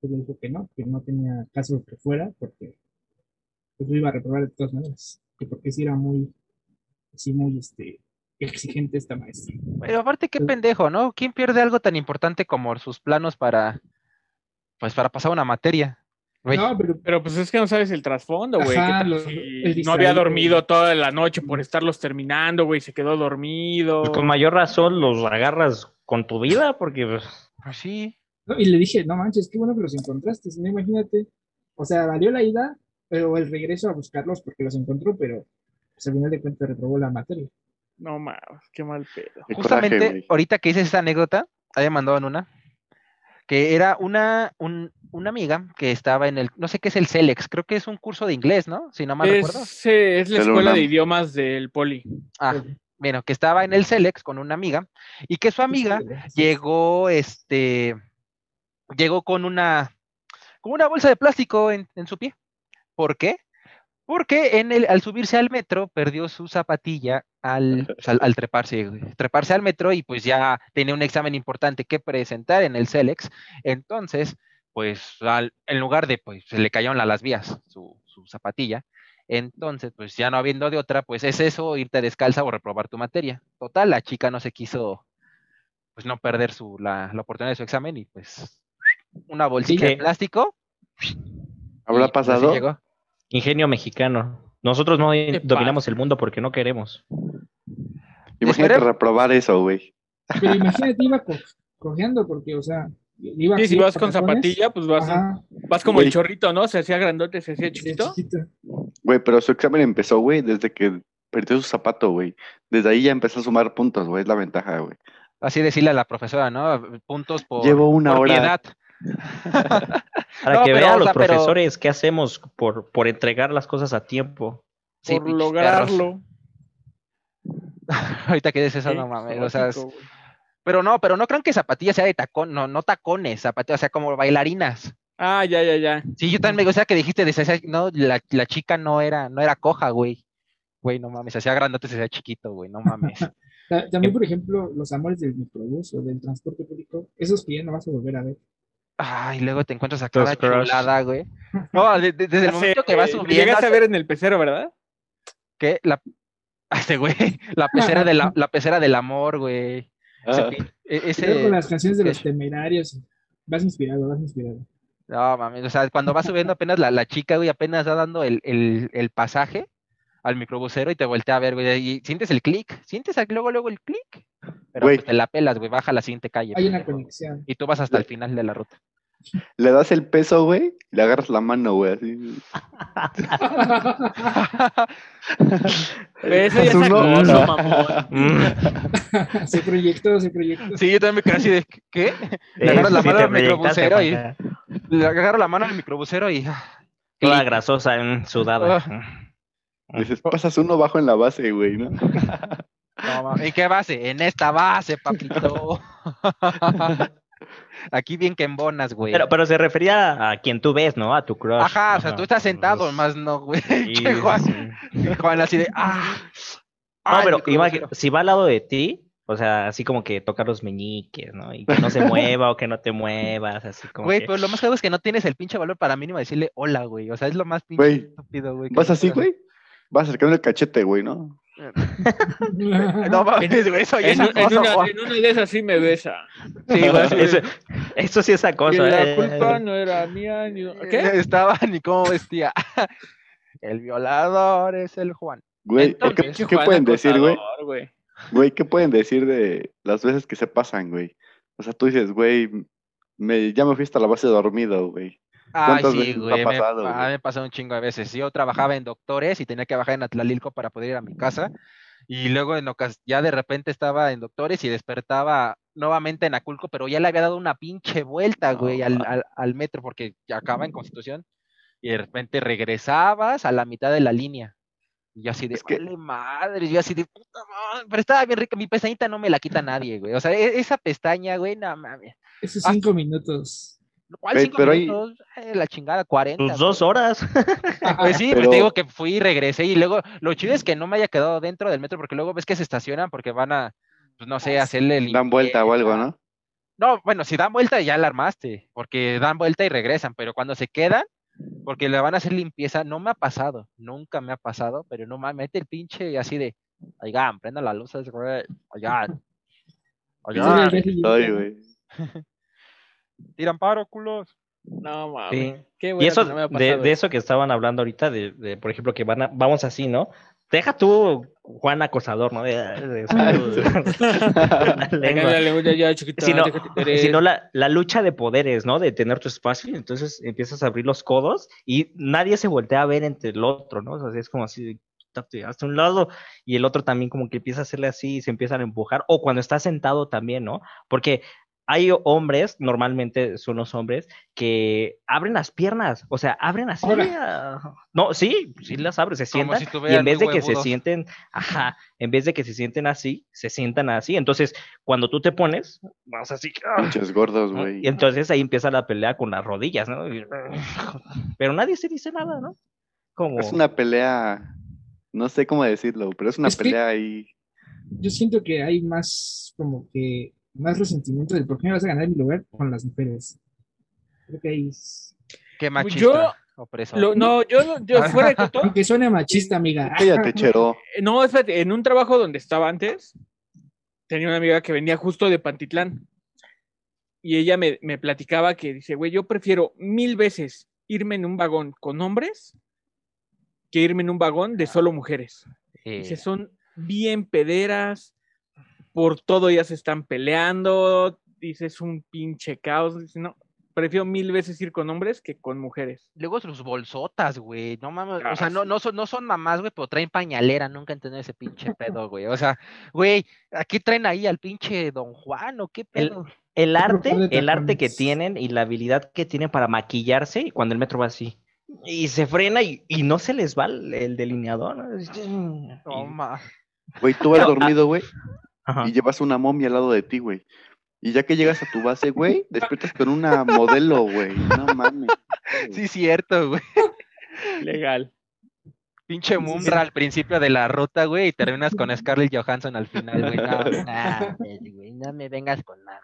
le dijo que no, que no tenía caso que fuera porque pues lo iba a reprobar de todas maneras. Que porque sí era muy, sí muy este, exigente esta maestra. Pero aparte, qué pendejo, ¿no? ¿Quién pierde algo tan importante como sus planos para, pues, para pasar una materia? Güey, No, pero Pero pues es que no sabes el trasfondo, güey. ¿Qué Ajá, tal lo- si el no había dormido güey. toda la noche por estarlos terminando, güey. Se quedó dormido. Pues con mayor razón los agarras con tu vida, porque pues, pues sí. No, y le dije, no manches, qué bueno que los encontraste, no, imagínate. O sea, valió la ida, pero el regreso a buscarlos porque los encontró, pero pues, al final de cuentas reprobó la materia. No mames, qué mal pedo. Justamente, coraje, ahorita que hice esta anécdota, había mandado en una, que era una, un- una amiga que estaba en el, no sé qué es el CELEX, creo que es un curso de inglés, ¿no? Si no mal recuerdo. Es, eh, es la escuela de idiomas del poli. Ah, bueno, que estaba en el CELEX con una amiga y que su amiga llegó, este, llegó con una, con una bolsa de plástico en, en su pie. ¿Por qué? Porque en el, al subirse al metro perdió su zapatilla al, al, al treparse, al metro y pues ya tenía un examen importante que presentar en el CELEX. Entonces, pues al- en lugar de, pues se le cayeron a las vías su, su zapatilla. Entonces, pues ya no habiendo de otra, pues es eso, irte descalza o reprobar tu materia. Total, la chica no se quiso, pues no perder su, la, la oportunidad de su examen y pues una bolsita de plástico. ¿Habrá y, pues, pasado? llegó. Ingenio mexicano. Nosotros no dominamos el mundo porque no queremos. Imagínate Espera. reprobar eso, güey. Pero imagínate, iba co- cojeando porque, o sea, iba Sí, si vas con zapatilla, pues vas, Ajá, vas como el chorrito, ¿no? Se hacía grandote, se hacía sí, chiquito. chiquito. Güey, pero su examen empezó, güey, desde que perdió su zapato, güey. Desde ahí ya empezó a sumar puntos, güey. Es la ventaja, güey. Así decirle a la profesora, ¿no? Puntos por, Llevo una por hora. piedad. Para No, que vean o los sea, pero- profesores qué hacemos por, por entregar las cosas a tiempo. Sí, por lograrlo. Ahorita que dices eso, no mames. O sea, es- pero no, pero no crean que zapatilla sea de tacón, no, no tacones, zapatillas, o sea, como bailarinas. Ah, ya, ya, ya. Sí, yo también me gusta que dijiste de esa- no, la, la chica no era, no era coja, güey. Güey, no mames, se hacía grandote, se hacía chiquito, güey, no mames. Ta- También, por ejemplo, los amores del microbús o del transporte público, esos que ya no vas a volver a ver. Ay, luego te encuentras a cada chulada, güey. No, de- de- desde el momento que vas eh, subiendo, Llegaste a ver en el pecero, ¿verdad? que la, este güey, la pecera de la, la pecera del amor, güey. Ah, e- con las canciones de los temerarios, vas inspirado, vas inspirado. No, mames, o sea, cuando va subiendo apenas la, la chica, güey, apenas va dando el, el, el pasaje al microbusero y te voltea a ver, güey, y sientes el clic, sientes luego, luego el clic, pero Güey. pues te la pelas, güey, baja a la siguiente calle. Hay una conexión. Y tú vas hasta el final de la ruta. Le das el peso, güey, y le agarras la mano, güey, así. Eso ya Es es un acoso, no. mamón. Se proyectó, se proyectó. sí, yo también me quedé así de, ¿qué? Le agarras la mano al microbusero y le agarro la mano al microbusero y... ah, Toda grasosa, mm, sudada. Dices, pasas uno bajo en la base, güey, ¿no? No, ¿En qué base? En esta base, papito. Aquí bien que embonas, güey. Pero, pero se refería a quien tú ves, ¿no? A tu crush. Ajá, o sea, tú estás sentado, Pues, más no, güey. sí, Que Juan, sí. que Juan así de, ah. No, pero mi imagi- grosero". si va al lado de ti, o sea, así como que tocar los meñiques, ¿no? Y que no se mueva o que no te muevas, así como Güey, que... pero lo más caro es que no tienes el pinche valor para mínimo decirle hola, güey. O sea, es lo más pinche Güey, estúpido, güey. Vas así, güey. Vas acercando el cachete, güey, ¿no? No mames, güey, eso ya es En, en acoso, una, en una de esas sí me besa. Sí, güey, eso, eso sí es Y acoso, la ¿eh? culpa no era mía. Ni... ¿Qué? Estaba ni cómo vestía. El violador es el Juan. Güey, ¿qué, Entonces, qué Juan pueden decir, güey? güey? Güey, ¿qué pueden decir de las veces que se pasan, güey? O sea, tú dices, güey, me, ya me fui hasta la base dormido, güey. Ay, ¿Cuántas sí, güey. Me, pasado, pa- güey? me pasó un chingo de veces. Yo trabajaba en doctores y tenía que bajar en Atlalilco para poder ir a mi casa. Y luego en ya de repente estaba en doctores y despertaba nuevamente en Aculco, pero ya le había dado una pinche vuelta, güey, al, al- al metro, porque ya acaba en Constitución. Y de repente regresabas a la mitad de la línea. Y yo así de, Es que- "Vale madre, yo así de, puta madre, pero estaba bien rica, mi pestañita no me la quita nadie, güey. O sea, e- esa pestaña, güey, no mames. Esos Ah. cinco minutos. ¿Cuál Güey, cinco pero hay- minutos? Eh, la chingada, 40. Tus dos horas. Pues sí, pues Pero- te digo que fui y regresé y luego lo chido es que no me haya quedado dentro del metro porque luego ves que se estacionan porque van a, pues no sé, hacerle Dan vuelta o algo. ¿no? No, bueno, si dan vuelta ya la armaste, porque dan vuelta y regresan, pero cuando se quedan, porque le van a hacer limpieza, no me ha pasado, nunca me ha pasado, pero no me mete el pinche así de, oigan, prendan las luces, güey, oigan, oigan, Ay, güey. Tiran paro, culos. No, mames. Sí. Qué Y bueno eso, que no me ha de, pasado de eso que estaban hablando ahorita, de, de, por ejemplo, que van a, vamos así, ¿no? Deja tú, Juan acosador, ¿no? Sino, la, la lucha de poderes, ¿no? De tener tu espacio, y entonces empiezas a abrir los codos y nadie se voltea a ver entre el otro, ¿no? O sea, es como así, hasta un lado y el otro también como que empieza a hacerle así y se empiezan a empujar, o cuando está sentado también, ¿no? Porque hay hombres, normalmente son los hombres, que abren las piernas, o sea, abren así. Ah, No, sí, sí las abren, se Como sientan si y en vez de que se sienten, ajá, en vez de que se sienten así, se sientan así. Entonces, cuando tú te pones, vas así, ah, Pinches gordos, güey. Y entonces ahí empieza la pelea con las rodillas, ¿no? Pero nadie se dice nada, ¿no? Como... Es una pelea, no sé cómo decirlo, pero es una Es que- pelea ahí. Yo siento que hay más, como que, más resentimiento de por qué me vas a ganar mi lugar con las mujeres. Creo que ahí es- Qué machista, Yo-. Lo- no, yo, yo fuera de coto, Aunque suene machista, amiga. Cállate, chero. No, espérate, en un trabajo donde estaba antes, tenía una amiga que venía justo de Pantitlán. Y ella me, me platicaba que dice, güey, yo prefiero mil veces irme en un vagón con hombres que irme en un vagón de solo mujeres. Eh, Dice, son bien pederas, por todo ya se están peleando, dice, es un pinche caos. Dice, no, prefiero mil veces ir con hombres que con mujeres. Luego sus bolsotas, güey. No mames. Ah, o sea, no, sí. no, son, no son mamás, güey, pero traen pañalera. Nunca entendí ese pinche pedo, güey. O sea, güey, ¿aquí traen ahí al pinche Don Juan o qué El- pedo? El arte, el arte que tienen y la habilidad que tienen para maquillarse y cuando el metro va así. Y se frena y, y no se les va el, el delineador. Toma. Güey, tú ah, dormido, güey, Ajá. y llevas una momia al lado de ti, güey. Y ya que llegas a tu base, güey, despiertas con una modelo, güey. No mames. Sí, cierto, güey. Legal. Pinche sí. Mumra al principio de la ruta, güey, y terminas con Scarlett Johansson al final, güey. No, mames, güey, no me vengas con nada.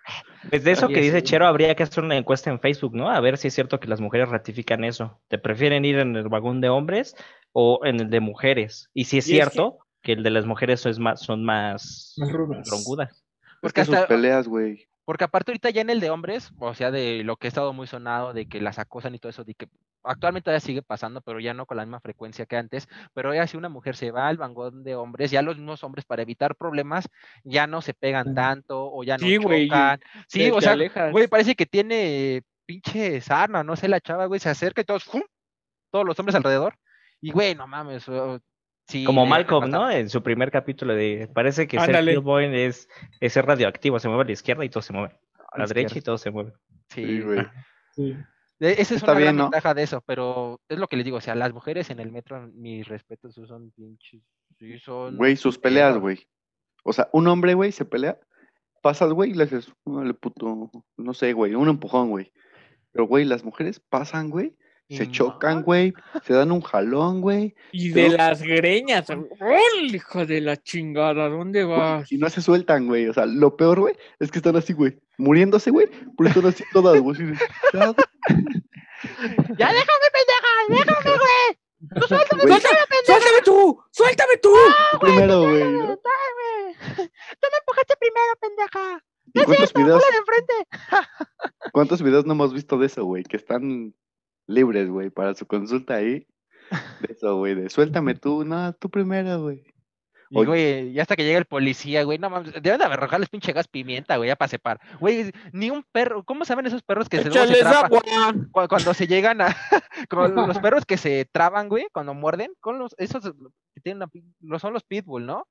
Pues de eso Oye, que dice sí. Chero, habría que hacer una encuesta en Facebook, ¿no? A ver si es cierto que las mujeres ratifican eso. ¿Te prefieren ir en el vagón de hombres o en el de mujeres? Y si es Y es que- cierto que... el de las mujeres es más, son más Más rudas. troncudas. Es Porque que sus peleas, güey. Porque aparte ahorita ya en el de hombres, o sea, de lo que ha estado muy sonado, de que las acosan y todo eso, de que actualmente todavía sigue pasando, pero ya no con la misma frecuencia que antes, pero ya si una mujer se va al vagón de hombres, ya los mismos hombres para evitar problemas ya no se pegan tanto o ya no Sí, güey, chocan. Sí, o sea, güey, parece que tiene pinche sarna, no sé, la chava, güey, se acerca y todos, ¡fum! todos los hombres alrededor. Y güey, no mames, sí. Como Malcolm, ¿no? En su primer capítulo de parece que ser Ándale. Killboy es, es ser radioactivo, se mueve a la izquierda y todo se mueve. A la derecha y todo se mueve. Sí, güey. Sí. E- Esa es Está una gran ventaja de eso, pero es lo que les digo, o sea, las mujeres en el metro, mis respetos, son pinches, sí son... Güey, sus peleas, güey. O sea, un hombre, güey, se pelea, pasas, güey, y le haces, puto, no sé, güey, un empujón, güey. Pero, güey, las mujeres pasan, güey, se chocan, no. güey, se dan un jalón, güey, Y Pero- de las greñas. ¡Oh, hijo de la chingada! ¿Dónde güey, vas? y no se sueltan, güey. O sea, lo peor, güey, es que están así, güey, muriéndose, güey, pero están así todas, güey. "Ya, ¡Ya déjame, pendeja! ¡Déjame, güey! ¡Tú suéltame, Güey. suéltame, pendeja! ¡Suéltame tú! ¡Suéltame tú! tú primero, güey. ¡Dale, ¿no? dale! ¡Tú me empujaste primero, pendeja! ¿Y cuántos ¡Tú videos, de enfrente! cuántos videos no hemos visto de eso, güey? Que están libres, güey, para su consulta ahí. De eso, güey, de suéltame tú, no, tú primero, güey. Y, Oye. güey, ya hasta que llega el policía, güey, no mames, deben de arrojarles pinche gas pimienta, güey, ya para separar. Güey, ni un perro, ¿cómo saben esos perros que se, se ¡Échales trapan? agua! Cu- Cuando se llegan a, como los perros que se traban, güey, cuando muerden, con los, esos que tienen una son los pitbull, ¿no?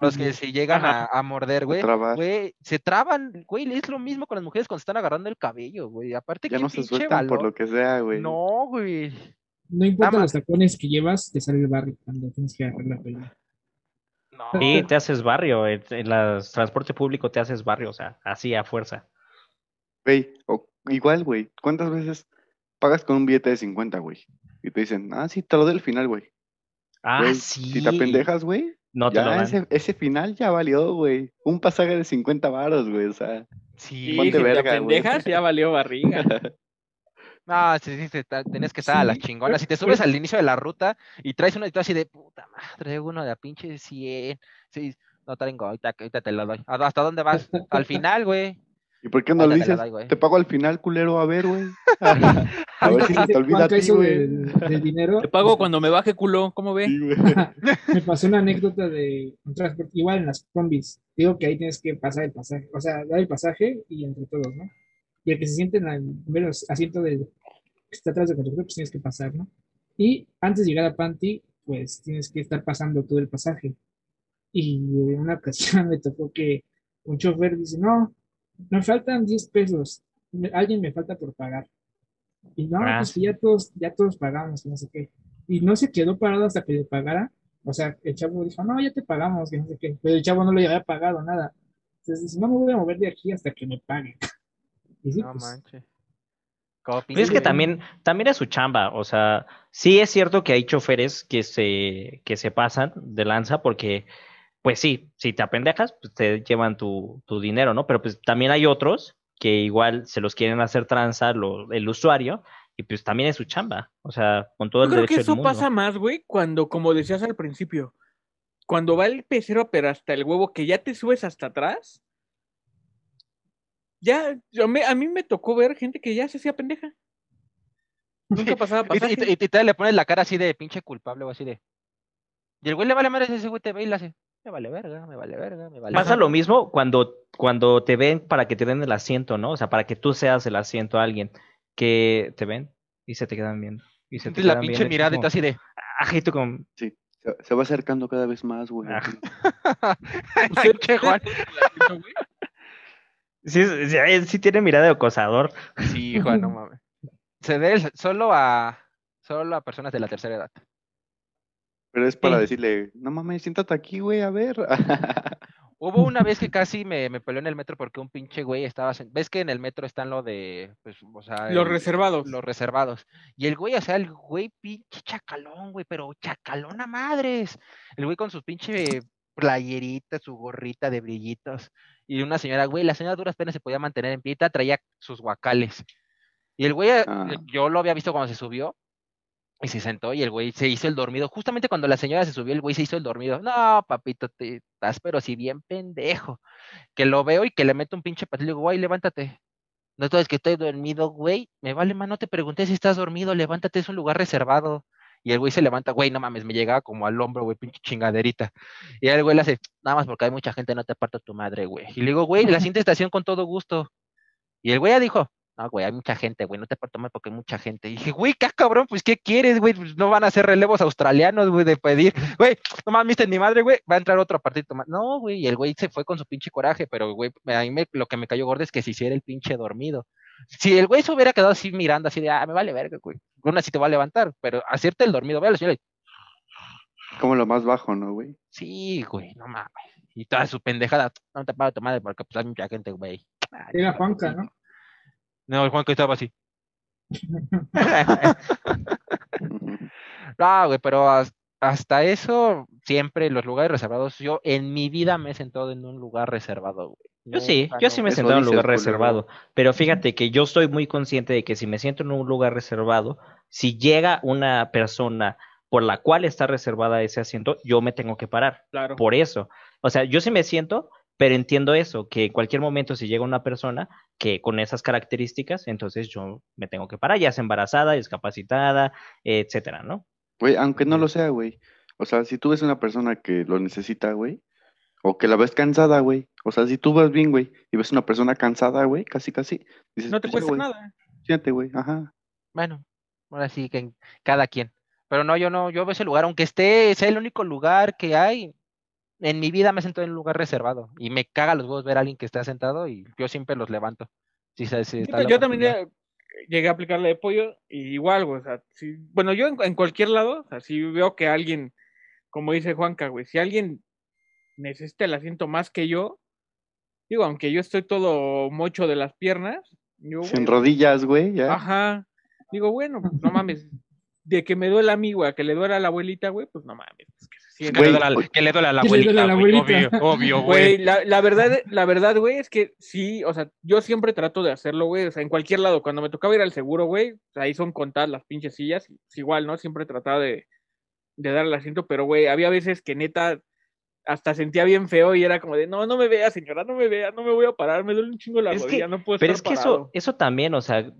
Los que se llegan a, a morder, güey, güey, se traban, güey, es lo mismo con las mujeres cuando están agarrando el cabello, güey, aparte Ya qué no se sueltan por lo que sea, güey. No, güey. No importa Ama. los tacones que llevas, te sale el barrio cuando tienes que agarrar la pelea. No. Sí, te haces barrio. En, en las- transporte público te haces barrio, o sea, así a fuerza. Güey, o- igual, güey, ¿cuántas veces pagas con un billete de 50, güey? Y te dicen, ah, sí, te lo doy al final, güey. Ah, sí. Si te apendejas, güey, No te lo dan. ese, ese final ya valió, güey. Un pasaje de 50 varos, güey, o sea. Sí, Sí, Ponte si verga, te pendejas, ya valió barriga. No, sí, sí, te- tenés que estar a las chingonas. Si te subes al inicio de la ruta y traes una y tú así de puta madre, uno de a pinche 100. Sí, no tengo, ahorita, ahorita te lo doy. ¿A- ¿Hasta dónde vas? Al final, güey. ¿Y por qué no le la dices? doy. Te pago al final, culero, a ver, güey. a ver si se te olvida a Juanca, ti, eso güey. del, del dinero. Te pago cuando me baje culo, ¿cómo ve? Sí. Me pasó una anécdota de un transporte, igual en las combis. Digo que ahí tienes que pasar el pasaje, o sea, dar el pasaje y entre todos, ¿no? Y el que se siente en el menos asiento del que está atrás del conductor, pues tienes que pasar, ¿no? Y antes de llegar a Panty, pues tienes que estar pasando todo el pasaje. Y en una ocasión me tocó que un chofer dice, no, me faltan 10 pesos, me- alguien me falta por pagar. Y no, Ah, pues que ya todos, ya todos pagamos, no sé qué. Y no se quedó parado hasta que le pagara. O sea, el chavo dijo, no, ya te pagamos, que no sé qué. Pero el chavo no le había pagado nada. Entonces dice, no me voy a mover de aquí hasta que me paguen. Y sí, No pues, manches. Como Pues es que también, también es su chamba, o sea, sí es cierto que hay choferes que se, que se pasan de lanza porque, pues sí, si te apendejas, pues te llevan tu, tu dinero, ¿no? Pero pues también hay otros que igual se los quieren hacer tranza lo- el usuario y pues también es su chamba, o sea, con todo Yo el creo derecho que del eso mundo. pasa más, güey, cuando, como decías al principio, cuando va el pecero, pero hasta el huevo, que ya te subes hasta atrás. Ya, yo me- a mí me tocó ver gente que ya se hacía pendeja. Nunca pasaba Y, y- pasaje. y- y te le pones la cara así de pinche culpable o así de. Y el güey le vale madre ese güey te ve y le hace. Me vale verga, me vale verga, me vale Pasa verga". lo mismo cuando, cuando te ven para que te den el asiento, ¿no? O sea, para que tú seas el asiento a alguien que te ven y se te quedan viendo. Y se te la quedan pinche mirada y así de. Tú como, Sí, se, va acercando cada vez más, güey. Ay, che, Juan. Sí, sí, sí, tiene mirada de acosador. Sí, Juan, no mames. Se el- solo a solo a personas de la tercera edad. Pero es para Sí. decirle, no mames, siéntate aquí, güey, a ver. Hubo una vez que casi me, me peleó en el metro porque un pinche güey estaba. ¿Ves que en el metro están lo de. Pues, o sea, Los el- reservados. Los reservados. Y el güey, o sea, el güey pinche chacalón, güey, pero chacalón a madres. El güey con sus pinche playeritas, su gorrita de brillitos. Y una señora, güey, la señora duras penas se podía mantener en pie, y traía sus guacales. Y el güey, eh, Ah. yo lo había visto cuando se subió. Y se sentó y el güey se hizo el dormido. Justamente cuando la señora se subió, el güey se hizo el dormido. No, papito, te estás pero si bien pendejo. Que lo veo y que le meto un pinche patillo. Le digo, güey, levántate. No sabes que estoy dormido, güey. Me vale más, no te pregunté si estás dormido. Levántate, es un lugar reservado. Y el güey se levanta, güey, no mames, me llegaba como al hombro, güey, pinche chingaderita. Y el güey le hace, nada más porque hay mucha gente, no te parto tu madre, güey. Y le digo, güey, la siguiente estación con todo gusto. Y el güey ya dijo, no, güey, hay mucha gente, güey, no te parto mal porque hay mucha gente. Y dije, güey, qué cabrón, pues, ¿qué quieres, güey? Pues no van a hacer relevos australianos, güey, de pedir, güey, no mames, viste, ni madre, güey, va a entrar otro partito más. No, güey, y el güey se fue con su pinche coraje, pero, güey, a mí me- lo que me cayó gordo es que se hiciera el pinche dormido. Si el güey se hubiera quedado así mirando, así de, ah, me vale verga, güey. Una sí te va a levantar, pero hacerte el dormido, ve a la señora y, Como lo más bajo, ¿no, güey? sí, güey, no mames. Y toda su pendejada, no te pago tu madre porque pues hay mucha gente, güey. Ay, Era Juanca, ¿no? No, el Juan que estaba así. No, güey, pero has- hasta eso, siempre los lugares reservados, yo en mi vida me he sentado en un lugar reservado, güey. Yo sí, yo sí me he sentado en un lugar reservado, pero fíjate que yo estoy muy consciente de que si me siento en un lugar reservado, si llega una persona por la cual está reservada ese asiento, yo me tengo que parar. Claro. Por eso. O sea, yo sí me siento, pero entiendo eso, que en cualquier momento si llega una persona que con esas características, entonces yo me tengo que parar, ya sea embarazada, discapacitada, etcétera, ¿no? Güey, aunque no lo sea, güey. O sea, si tú ves una persona que lo necesita, güey, o que la ves cansada, güey. O sea, si tú vas bien, güey, y ves una persona cansada, güey, casi, casi, dices, No te "Pues ya, cuesta güey, nada. siéntate, güey, ajá. Bueno, ahora sí que cada quien. Pero no, yo no, yo veo ese lugar, aunque esté, sea el único lugar que hay, en mi vida me he sentado en un lugar reservado. Y me caga los huevos ver a alguien que esté sentado y yo siempre los levanto. Si se- si Yo, está también ya llegué a aplicarle de pollo y igual, güey, o sea, si, bueno, yo en, en cualquier lado, o sea, si veo que alguien, como dice Juanca, güey, si alguien necesita el asiento más que yo, digo, aunque yo estoy todo mocho de las piernas, yo, Sin güey, rodillas, güey, ya. ajá, digo, bueno, pues no mames, de que me duele a mí, güey, a que le duele a la abuelita, güey, pues no mames, pues que Que le duele a la- que le duele a la duele abuelita, a la güey, abuelita. obvio, obvio, Güey, güey. la, la verdad, la verdad, güey, es que sí, o sea, yo siempre trato de hacerlo, güey, o sea, en cualquier lado, cuando me tocaba ir al seguro, güey, o sea, ahí son contadas las pinches sillas, pues igual, ¿no? Siempre trataba de, de dar el asiento, pero, güey, había veces que neta hasta sentía bien feo y era como de, no, no me vea, señora, no me vea, no me voy a parar, me duele un chingo la Es que- rodilla, no puedo Pero es que eso, parado". eso también, o sea,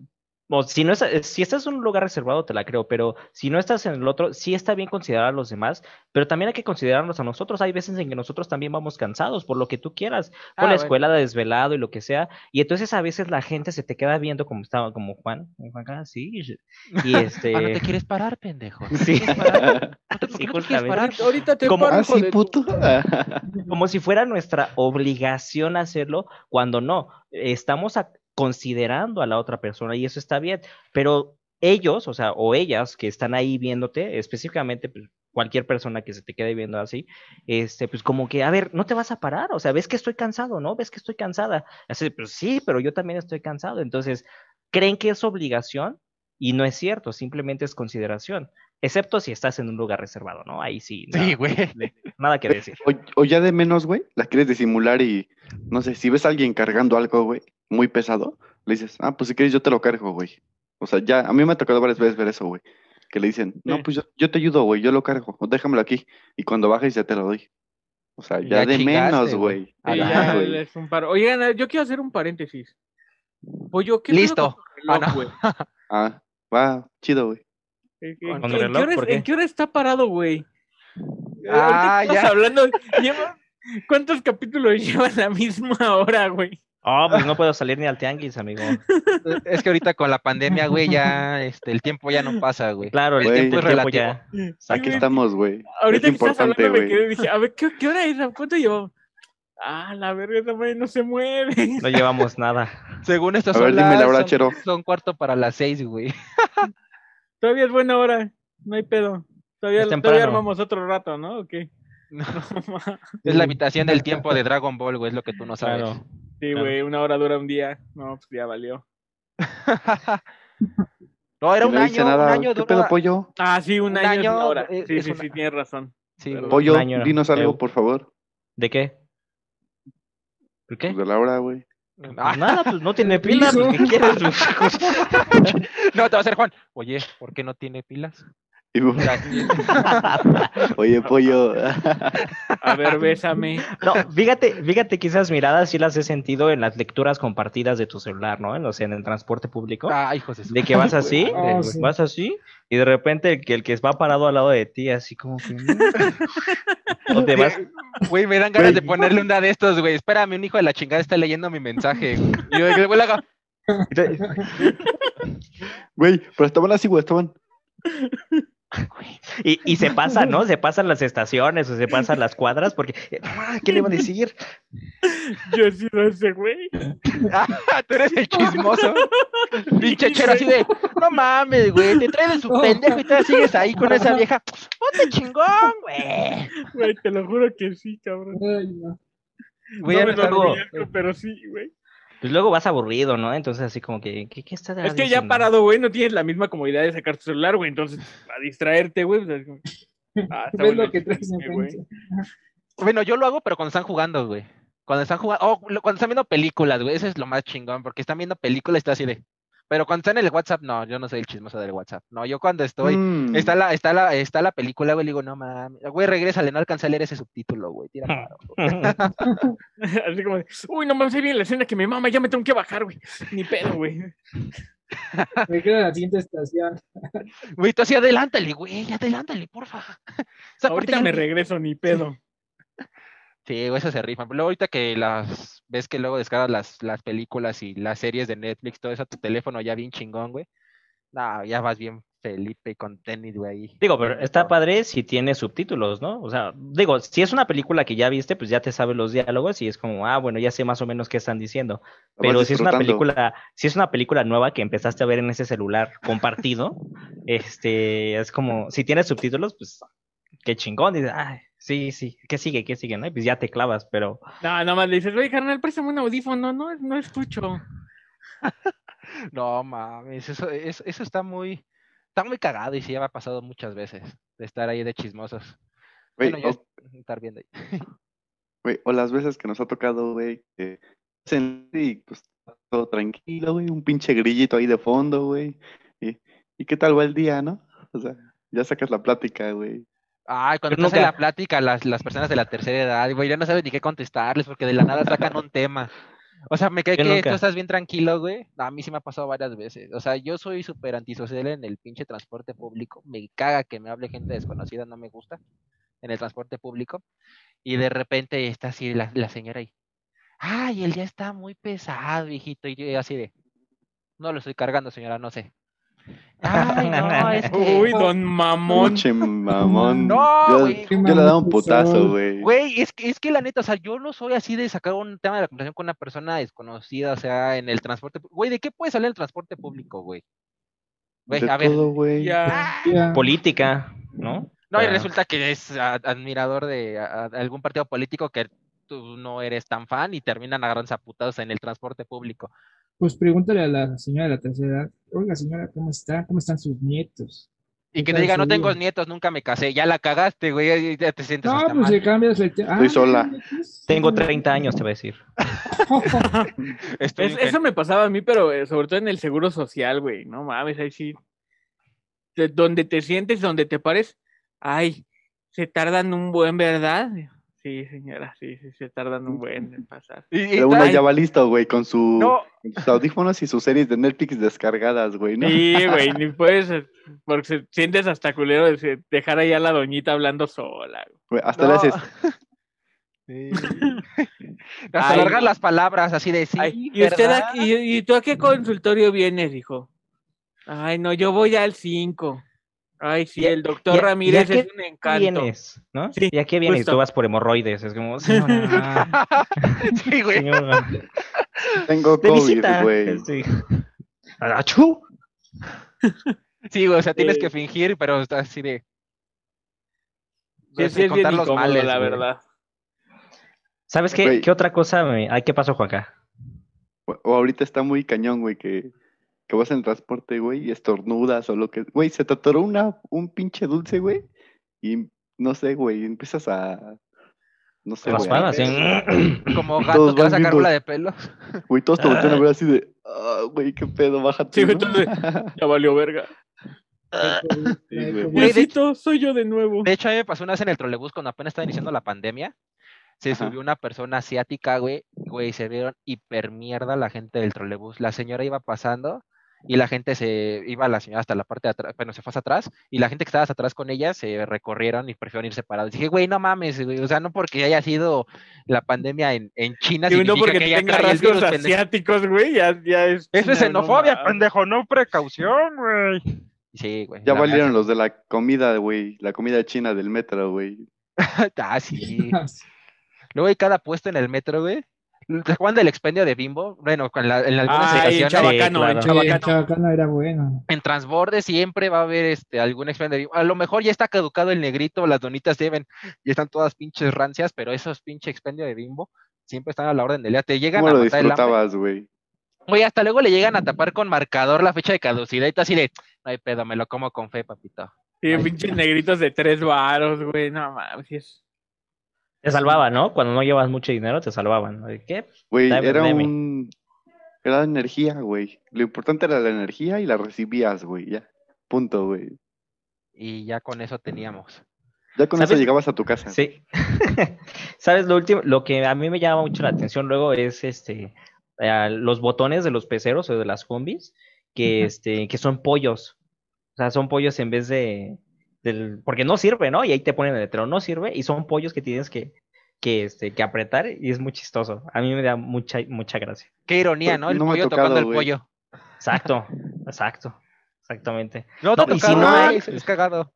o si no es, eh, si estás en un lugar reservado, te la creo, pero si no estás en el otro, sí está bien considerar a los demás, pero también hay que considerarnos a nosotros. Hay veces en que nosotros también vamos cansados por lo que tú quieras, por Ah, la bueno. escuela de desvelado y lo que sea, y entonces a veces la gente se te queda viendo como estaba, como Juan, como Juan acá, sí, y este, Ah, no te quieres parar, pendejo. ¿No Sí. Ahorita, te Como- paro, Ah, sí, puto. como si fuera nuestra obligación hacerlo, cuando no, estamos a- considerando a la otra persona y eso está bien, pero ellos, o sea, o ellas que están ahí viéndote, específicamente pues, cualquier persona que se te quede viendo así, este, pues como que, a ver, no te vas a parar, o sea, ves que estoy cansado, ¿no? Ves que estoy cansada. Así, pues sí, pero yo también estoy cansado. Entonces, creen que es obligación y no es cierto, simplemente es consideración, excepto si estás en un lugar reservado, ¿no? Ahí sí, nada, Sí, güey. nada que decir. O, o ya de menos, güey, la quieres disimular y, no sé, si ves a alguien cargando algo, güey, muy pesado, le dices, ah, pues si quieres yo te lo cargo, güey. O sea, ya, a mí me ha tocado varias veces ver eso, güey. Que le dicen, no, pues yo, yo te ayudo, güey, yo lo cargo, o déjamelo aquí. Y cuando bajes ya te lo doy. O sea, ya, Ya de chingaste, menos, güey. Sí. Oigan, yo quiero hacer un paréntesis. Pollo, ¿qué Listo. reloj, Ah, no. Ah, va, chido, güey. ¿En qué- hora es- ¿Por qué? ¿En qué hora está parado, güey? Ah, Ahorita estamos ya. hablando. lleva- ¿Cuántos capítulos llevan la misma hora, güey? Oh, pues no puedo salir ni al tianguis, amigo. Es que ahorita con la pandemia, güey, ya este, el tiempo ya no pasa, güey. Claro, el Güey. tiempo es Es relativo. ya. Sí, Aquí güey, estamos, güey. Ahorita es que estás importante, hablando me güey. quedé dije, a ver, ¿qué, qué hora es? ¿Cuánto llevamos? Ah, la verga, esa madre no se mueve. No llevamos nada. Según esto A son ver, dime la hora, son- Chero. Son cuarto para las seis, güey. Todavía es buena hora, no hay pedo. Todavía, todavía armamos otro rato, ¿no? ¿O qué? No, es la habitación del tiempo de Dragon Ball, güey, es lo que tú no sabes. Claro. sí, Claro. güey, una hora dura un día. No, pues ya valió. no, era un año, nada. un año ¿Qué dura- pedo, pollo? Ah, sí, un, Un año, es año, una hora. eh, Sí, es sí, una- sí, tienes razón. Sí. Pollo, dinos algo, por favor. ¿De qué? ¿Por qué? Pues de la hora, güey. Ah, Nada, pues no tiene pila, Hijo. pues, ¿qué quieres? no, te va a hacer Juan. Oye, ¿por qué no tiene pilas? Y- Oye, pollo. A ver, bésame. No, fíjate, fíjate que esas miradas sí las he sentido en las lecturas compartidas de tu celular, ¿no? En, o sea, en el transporte público. Ay, hijos de que vas así, Ah, de- sí. vas así, y de repente el que, el que va parado al lado de ti, así como que... O te vas... Güey, me dan ganas de ponerle una de estos, güey. Espérame, un hijo de la chingada está leyendo mi mensaje. güey. Y yo, el güey le haga, Güey, pero estaban así, güey, estaban. Y, y se pasa, ¿no? Se pasan las estaciones o se pasan las cuadras porque, ah, ¿qué le iba a decir? Yo he sido ese güey. Ah, tú eres el chismoso. Pinche chero así de, no mames, güey, te traes de su pendejo y todavía sigues ahí con esa vieja. Ponte chingón, güey. Güey, te lo juro que sí, cabrón. Ay, no. Güey, no ya me pero sí, güey. Pues luego vas aburrido, ¿no? Entonces así como que, ¿qué, qué estás Es que ya diciendo? parado, güey, no tienes la misma comodidad de sacar tu celular, güey. Entonces, a distraerte, güey. Ah, Ves lo que traes güey. Bueno, yo lo hago, pero cuando están jugando, güey. Cuando están jugando, oh, cuando están viendo películas, güey, eso es lo más chingón, porque están viendo películas y está así de. Pero cuando están en el WhatsApp, no, yo no soy el chismoso del WhatsApp. No, yo cuando estoy, Mm. está la, está la, está la película, güey, le digo, no mames, güey, regrésale, no alcancé a leer ese subtítulo, güey, tira paro. Así como de, uy, no mames, ahí viene la escena que me mama, ya me tengo que bajar, güey. Ni pedo, güey. Me queda la siguiente estación. Güey, tú así, adelántale, güey, adelántale, porfa. Esa Ahorita ya me regreso, ni pedo. Sí, güey, eso se rifan. Luego ahorita que las ves que luego descargas las, las películas y las series de Netflix, todo eso a tu teléfono ya bien chingón, güey. No, ya vas bien Felipe con tenis, güey. Digo, pero está padre si tiene subtítulos, ¿no? O sea, digo, si es una película que ya viste, pues ya te sabes los diálogos y es como, ah, bueno, ya sé más o menos qué están diciendo. Pero si es una película, si es una película nueva que empezaste a ver en ese celular compartido, este, es como, si tienes subtítulos, pues qué chingón, dices, ay, sí, sí, ¿qué sigue? ¿Qué sigue? ¿no? Y pues ya te clavas, pero No, nada más le dices, oye, carnal, préstame un audífono. No, no escucho. No mames, eso, eso, eso está muy, está muy cagado y sí ya me ha pasado muchas veces de estar ahí de chismosos. Bueno, ya o- es- estar viendo ahí. güey, o las veces que nos ha tocado, güey, que y pues todo tranquilo, güey, un pinche grillito ahí de fondo, güey. Y, ¿y qué tal va el día, no? O sea, ya sacas la plática, güey. Ay, cuando Pero estás en la plática, las, las personas de la tercera edad, güey, ya no sabes ni qué contestarles porque de la nada sacan un tema. O sea, me cae Yo que nunca. tú estás bien tranquilo, güey. A mí sí me ha pasado varias veces. O sea, yo soy súper antisocial en el pinche transporte público. Me caga que me hable gente desconocida, no me gusta en el transporte público. Y de repente está así la, la señora ahí. Ay, el día está muy pesado, hijito. Y yo así de, no lo estoy cargando, señora, no sé. Ay, no, es que... Uy, don mamón. Muche mamón. No, yo, güey. yo le daba un putazo, mamón. güey. Güey, es que, es que la neta, o sea, yo no soy así de sacar un tema de la conversación con una persona desconocida, o sea, en el transporte. Güey, ¿de qué puede salir el transporte público, güey? Güey, De a ver. todo, güey. Ya. Ya. política, ¿no? No, y Ah. resulta que es a- admirador de a- a algún partido político que tú no eres tan fan y terminan agarrando putados en el transporte público. Pues pregúntale a la señora de la tercera edad. Oiga, señora, ¿cómo está? ¿Cómo están sus nietos? Y que ¿Qué te diga, no tengo día?" nietos, nunca me casé, ya la cagaste, güey, ya te sientes No, hasta pues mal. le cambias el tema. Estoy sola. Tengo 30 años, te voy a decir. Es- eso me pasaba a mí, pero eh, sobre todo en el seguro social, güey. No mames, ahí sí. De- donde te sientes, donde te pares, ay, se tardan un buen, ¿verdad? Sí, señora, sí, sí, se tardan un buen en pasar. y- y Pero uno ya va listo, güey, con, su, No, con sus audífonos y sus series de Netflix descargadas, güey, ¿no? Sí, güey, ni puedes, eh, porque se- sientes hasta culero de dejar ahí a la doñita hablando sola. güey. Hasta le No. haces, Sí. Hasta alargar las palabras así de sí. Ay, ¿y, usted a- y, y tú a qué consultorio vienes, hijo? Ay, no, yo voy al 5. Ay, sí, ¿Y a- el doctor Ramírez y a es qué un encanto. vienes? ¿No? Sí, ¿Y a qué vienes? justo. Tú vas por hemorroides. Es como, señora, sí, güey. señora, tengo de COVID, visita. güey. Sí. ¡Achú! Sí, güey, o sea, tienes Sí. que fingir, pero está así de. Sí, de sí, es bien los incómodo, males, la güey. verdad. ¿Sabes qué, Güey. qué otra cosa? me- Ay, ¿qué pasó, Juanca? O ahorita está muy cañón, güey, que, que vas en el transporte, güey, y estornudas o lo que... Güey, se te atoró una, un pinche dulce, güey, y no sé, güey, empiezas a... No sé, güey. Raspar, así. Como gato que va a sacar de pelos. Güey, todos te voltean a ver así de... Ah, güey, qué pedo, bájate. Sí, güey, ¿no? entonces- Ya valió verga. Sí, güey. Diosito, soy yo de nuevo. De hecho, a mí me pasó una vez en el trolebús cuando apenas estaba iniciando la pandemia. Se Ajá. subió una persona asiática, güey. Güey, se vieron hiper mierda la gente del trolebús. La señora iba pasando y la gente se iba la señora hasta la parte de atrás, bueno, se fue hasta atrás y la gente que estaba hasta atrás con ella se recorrieron y prefirieron ir separados. Dije, güey, no mames, güey, o sea, no porque haya sido la pandemia en, en China, Y no significa porque que tenga rasgos virus, asiáticos, güey, ya, ya es. Eso es no xenofobia, pendejo, no precaución, güey. Sí, güey. Ya valieron los de la comida, güey. La comida china del metro, güey. Ah, sí. Luego hay cada puesto en el metro, güey. ¿Te acuerdan del expendio de Bimbo? Bueno, con la- en algunas Ah, en Chabacano, en claro. Chabacano. Chabacano era bueno. en transborde siempre va a haber este algún expendio de Bimbo. A lo mejor ya está caducado el negrito, las donitas deben, y están todas pinches rancias, pero esos pinches expendio de Bimbo siempre están a la orden del día. Te llegan ¿Cómo a lo disfrutabas, güey? Oye, hasta luego le llegan a tapar con marcador la fecha de caducidad y tú así de, no hay pedo, me lo como con fe, papito. Sí, pinches negritos de tres varos, güey. No mames. Te salvaban, ¿no? Cuando no llevas mucho dinero, te salvaban. ¿no? ¿De ¿Qué? Güey, era un... Era energía, güey. Lo importante era la energía y la recibías, güey, ya. Punto, güey. Y ya con eso teníamos. Ya con eso llegabas a tu casa. Sí. ¿Sabes? Lo último, lo que a mí me llama mucho la atención luego es este eh, los botones de los peceros o de las combis que este que son pollos. O sea, son pollos en vez de del porque no sirve, ¿no? Y ahí te ponen el letrero, no sirve y son pollos que tienes que que este que apretar y es muy chistoso. A mí me da mucha mucha gracia. Qué ironía, ¿no? El no pollo tocado, tocando el pollo. Exacto. Exacto. Exactamente. No, No, te y si no hay- es, es cagado.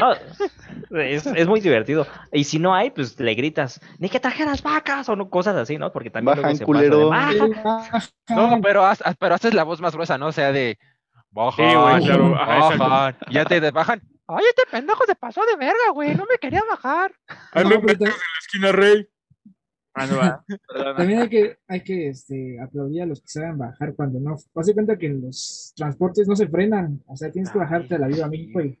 No, es, es muy divertido. Y si no hay, pues le gritas, ni que trajeras vacas o no, cosas así, ¿no? Porque también Bajan, se pasa de, culero. "Baja". No, pero, pero haces la voz más gruesa, ¿no? O sea, de bajan, Sí, güey, claro. Ajá, exacto. bajan. Y ya te bajan. Ay, este pendejo se pasó de verga, güey. No me quería bajar. Ay, No, metes ta- en la esquina, rey. Ah, no, va. También hay que, hay que este, aplaudir a los que saben bajar cuando no. Haz de cuenta que los transportes no se frenan. O sea, tienes que bajarte a la Viva México y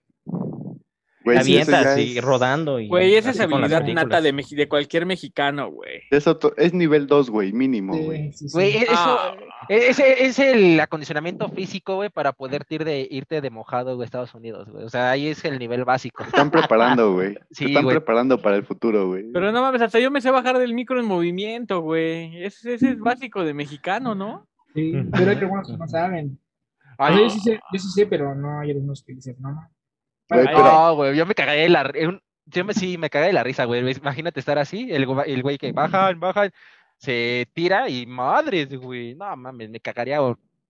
Güey, avientas y es- rodando. Y Güey, esa es habilidad nata de, cualquier mexicano, güey. Eso es nivel 2, güey, mínimo, güey. sí, sí. Güey, e- eso Ah. es, es el acondicionamiento físico, güey, para poderte ir de, irte de mojado a Estados Unidos, güey. O sea, ahí es el nivel básico. Te están preparando, güey. Sí, Te están güey. preparando para el futuro, güey. Pero no mames, hasta yo me sé bajar del micro en movimiento, güey. Ese, ese es básico de mexicano, ¿no? Sí, pero hay algunos que no saben. Sea, yo, sí sé, yo sí sé, pero no hay algunos que dicen, no, no. Güey, Ay, pero- No, güey, yo me cagué de la yo me, sí, me cagué de la risa, güey. Imagínate estar así, el, el güey que bajan, bajan, se tira y madres, güey. No mames, me cagaría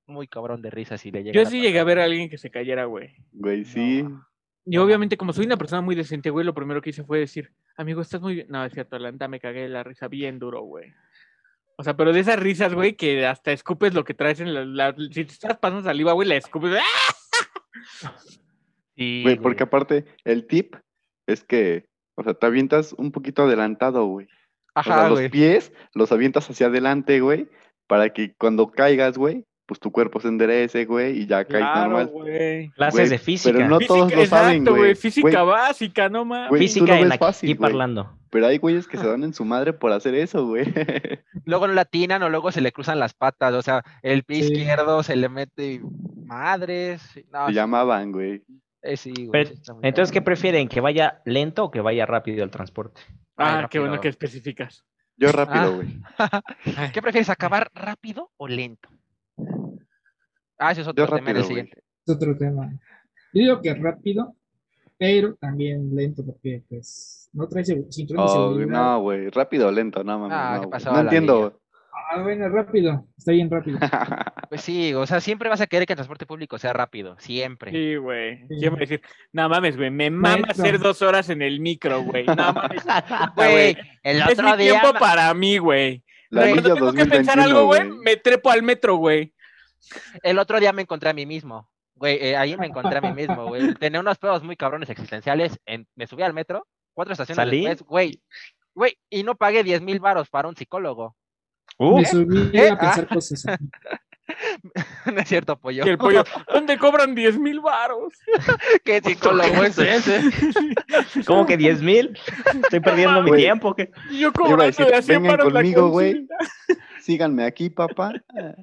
muy cabrón de risa si le llega. Yo sí llegué a ver a alguien que se cayera, güey. Güey, sí. Y obviamente, como soy una persona muy decente, güey, lo primero que hice fue decir, amigo, estás muy bien. No, es cierto, la neta me cagué de la risa bien duro, güey. O sea, pero de esas risas, güey, que hasta escupes lo que traes en la... la- si te estás pasando saliva, güey, la escupes. ¡ah! Sí, Güey, güey. porque aparte, el tip es que, o sea, te avientas un poquito adelantado, güey. O sea, Ajá, los güey. pies los avientas hacia adelante, güey, para que cuando caigas, güey, pues tu cuerpo se enderece, güey, y ya caes Claro, normal. güey. Clases de física. Pero no todos Física- lo saben, exacto, güey. Física Güey, básica, no mames. Física lo en aquí fácil, güey. parlando. Pero hay güeyes que se dan en su madre por hacer eso, güey. Luego no latinan o luego se le cruzan las patas. O sea, el pie Sí. izquierdo se le mete madres. No, Se sí, llamaban, güey. Eh, sí, güey, Pero, sí está muy entonces, ¿qué prefieren? ¿Que vaya lento o que vaya rápido el transporte? Ah, Ay, qué bueno que especificas. Yo Ah. rápido, güey. ¿Qué prefieres, acabar rápido o lento? Ah, ese es otro tema rápido, siguiente. Es otro tema. Yo digo que rápido, pero también lento, porque pues no trae cinturón de Oh, seguridad. no, güey. Rápido o lento, no mames. Ah, no, ¿qué no entiendo. Ah, bueno, rápido, está bien rápido. Pues sí, o sea, siempre vas a querer que el transporte público sea rápido, siempre. Sí, güey. Sí. ¿Quién va a decir? No mames, güey. Me mama Maestro. hacer dos horas en el micro, güey. No mames. Güey, el Es otro mi día. tiempo para mí, güey. Cuando tengo que pensar 2021, algo, güey, güey. me trepo al metro, güey. El otro día me encontré a mí mismo. Güey, eh, ahí me encontré a mí mismo, güey. Tenía unos pedos muy cabrones existenciales. en- me subí al metro, cuatro estaciones ¿Salí? después, güey. Güey, y no pagué 10 mil varos para un psicólogo. Uh, Me subí ¿Eh? a pensar cosas. así. no es cierto, pollo. Y el pollo, ¿dónde cobran 10 mil varos? ¿Qué psicólogo es ese? ¿Cómo que 10 mil? Estoy perdiendo mi tiempo. ¿qué? Yo cobrando decir, de a 100 vengan varos conmigo, güey. Síganme aquí, papá.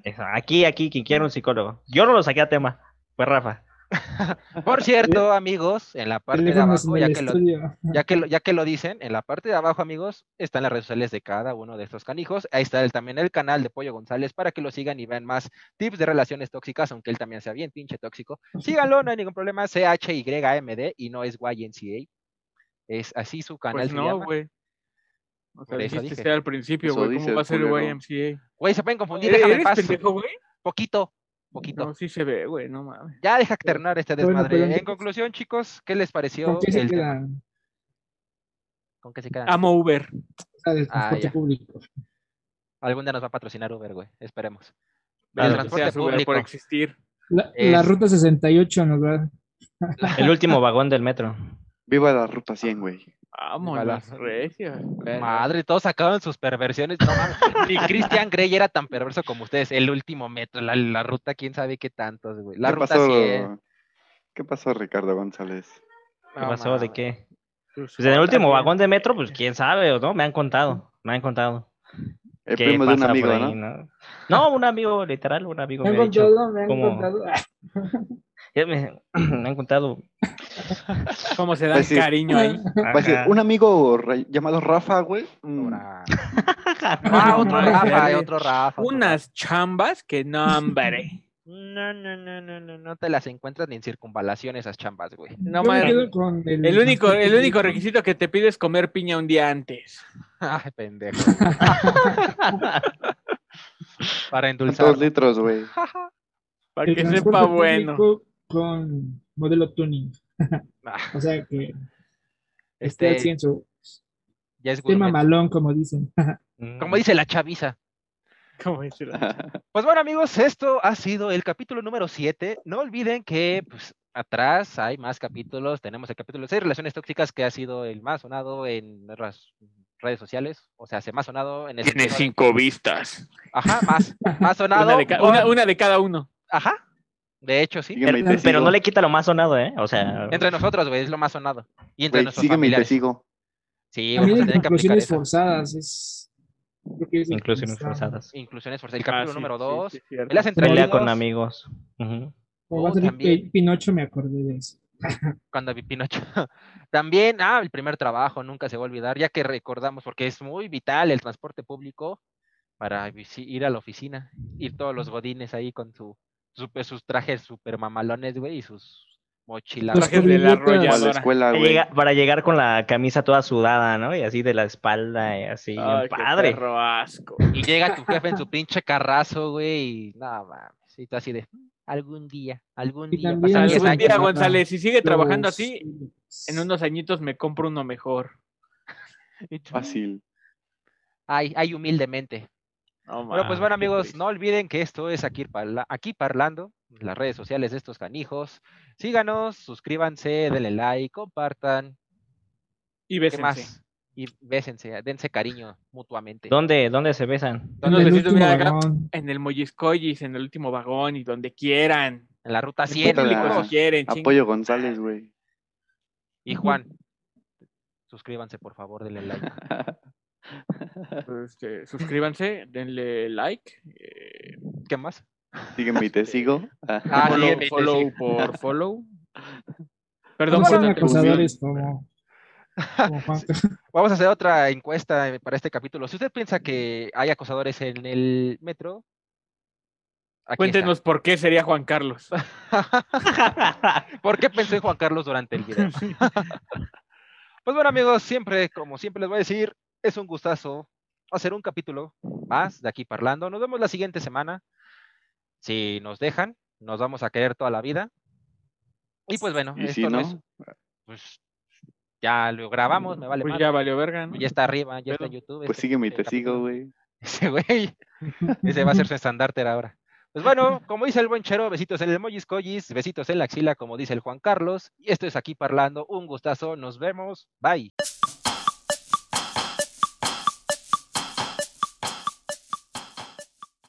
Eso, Aquí, aquí, quien quiera un psicólogo. Yo no lo saqué a tema. Fue Rafa. Por cierto, amigos, en la parte de abajo, ya que, lo, ya, que lo, ya que lo dicen, en la parte de abajo, amigos, están las redes sociales de cada uno de estos canijos. Ahí está el, también el canal de Pollo González para que lo sigan y vean más tips de relaciones tóxicas, aunque él también sea bien pinche tóxico. Síganlo, no hay ningún problema. C-H-Y-M-D y no es YNCA. Es así su canal. Pues no, güey. O sea, dijiste al principio, güey. ¿Cómo va a ser. YMCA? Güey, se pueden confundir, déjame en ¿Eres paz. pendejo, güey? Poquito. Poquito. No, sí se ve, güey, no mames. Ya deja terminar este Bueno, desmadre. pero en conclusión, chicos, ¿qué les pareció ¿Con qué se el tema? quedan? ¿Con qué se quedan? Amo Uber. O sea, del Ah, ya. público. Algún día nos va a patrocinar Uber, güey. Esperemos. Claro el transporte Gracias, Uber, por existir. La, Es- la ruta 68 nos va. El último vagón del metro. Viva la ruta 100, güey. Vámonos, Ojalá. recio. Bueno, Madre, todos sacaban sus perversiones. No. Ni Christian Grey era tan perverso como ustedes. El último metro, la, la ruta, quién sabe qué tantos, güey. La ¿Qué ruta pasó, 100. ¿Qué pasó, Ricardo González? ¿Qué No pasó? ¿De qué? Pues en el último vagón de metro, pues quién sabe, ¿o ¿no? Me han contado, me han contado. El qué primo de un amigo, ¿no? ¿no? No, un amigo, literal, un amigo Me me, han contado, me han contado. Ya me, me han contado. ¿Cómo se dan Pues sí. cariño ahí? Decir, Ajá. un amigo ra- llamado Rafa, güey. mm. Ah, otro. Rafa, otro Rafa. otro Unas chambas que no, hombre. No, no, no, no, no, no te las encuentras ni en circunvalación esas chambas, güey. No mames. el, El único, el único requisito que te pide es comer piña un día antes. Ay, pendejo. Para endulzar. dos litros, güey. Para El que sepa bueno. Con modelo tuning. Ah, O sea que esté Este, en su ya es esté gourmet. mamalón, como dicen. Como dice la chaviza. Pues bueno, amigos, esto ha sido el capítulo número 7. No olviden que pues, atrás hay más capítulos. Tenemos el capítulo 6, Relaciones Tóxicas, que ha sido el más sonado en nuestras redes sociales. O sea, se más sonado en el Tiene de- cinco vistas. Ajá, más, más sonado. Una de, ca- por- una- una de cada uno. Ajá. De hecho, sí. Sígueme y Pero, no le quita lo más sonado, ¿eh? O sea, Entre nosotros, güey, es lo más sonado. Y entre nuestros sígueme y te familiares. sigo. Sí, También vamos a hay tener que eso. forzadas. Es, creo que es inclusiones forzadas. Inclusiones forzadas. El capítulo Ah, sí, número sí, 2. sí. Él entre Pelea con amigos. Como va a Oh, salir también. Pi- Pinocho, me acordé de eso. cuando vi Pinocho. También, ah, el primer trabajo, nunca se va a olvidar, ya que recordamos, porque es muy vital el transporte público para ir a la oficina, ir todos los godines ahí con su, su- pues, sus trajes super mamalones, güey, y sus mochilas. Trajes de la arrolladora. escuela, Para güey. llegar, para llegar con la camisa toda sudada, ¿no? Y así de la espalda, y así, Ay, qué padre. perro asco. Y llega tu jefe en su pinche carrazo, güey, y nada, mames, y tú así de, "Mm, algún día, algún Y día, también pasan eso 10 Algún años. día, González, si sigue trabajando Los- así, en unos añitos me compro uno mejor. Fácil. Ay, ay, humildemente. No, Bueno, pues bueno, amigos, no olviden que esto es aquí, parla- aquí parlando, las redes sociales de estos canijos. Síganos, suscríbanse, denle like, compartan, Y ¿qué bésense. más? Y bésense, dense cariño mutuamente. ¿Dónde, ¿Dónde se besan? En el acá, en el Molliscoyis, en el último vagón y donde quieran. En la ruta En 100, puta público, la- quieren. Apoyo González, güey. Y Juan, suscríbanse, por favor, denle like. Este, suscríbanse, denle like. eh, ¿Qué más? Sígueme y te sigo. Ah, follow, sígueme te follow sigo. por follow. No Perdón por acosadores como. Vamos a hacer otra encuesta eh, para este capítulo. Si usted piensa que hay acosadores en el metro, aquí está. Cuéntenos por qué sería Juan Carlos. ¿Por qué pensé en Juan Carlos durante el video? Pues bueno, amigos, siempre, como siempre les voy a decir, es un gustazo hacer un capítulo más de aquí parlando. Nos vemos la siguiente semana. Si nos dejan, nos vamos a querer toda la vida. Y pues bueno, Y esto si no es- pues ya lo grabamos, me vale Pues ya valió verga, ¿no? Ya está arriba, ya está en YouTube. pues este sígueme y te sigo, güey. Ese güey. Ese va a ser su estandarte ahora. Pues bueno, como dice el buen Chero, besitos en el Mojis Collis, besitos en la axila, como dice el Juan Carlos. Y esto es aquí parlando. Un gustazo. Nos vemos. Bye.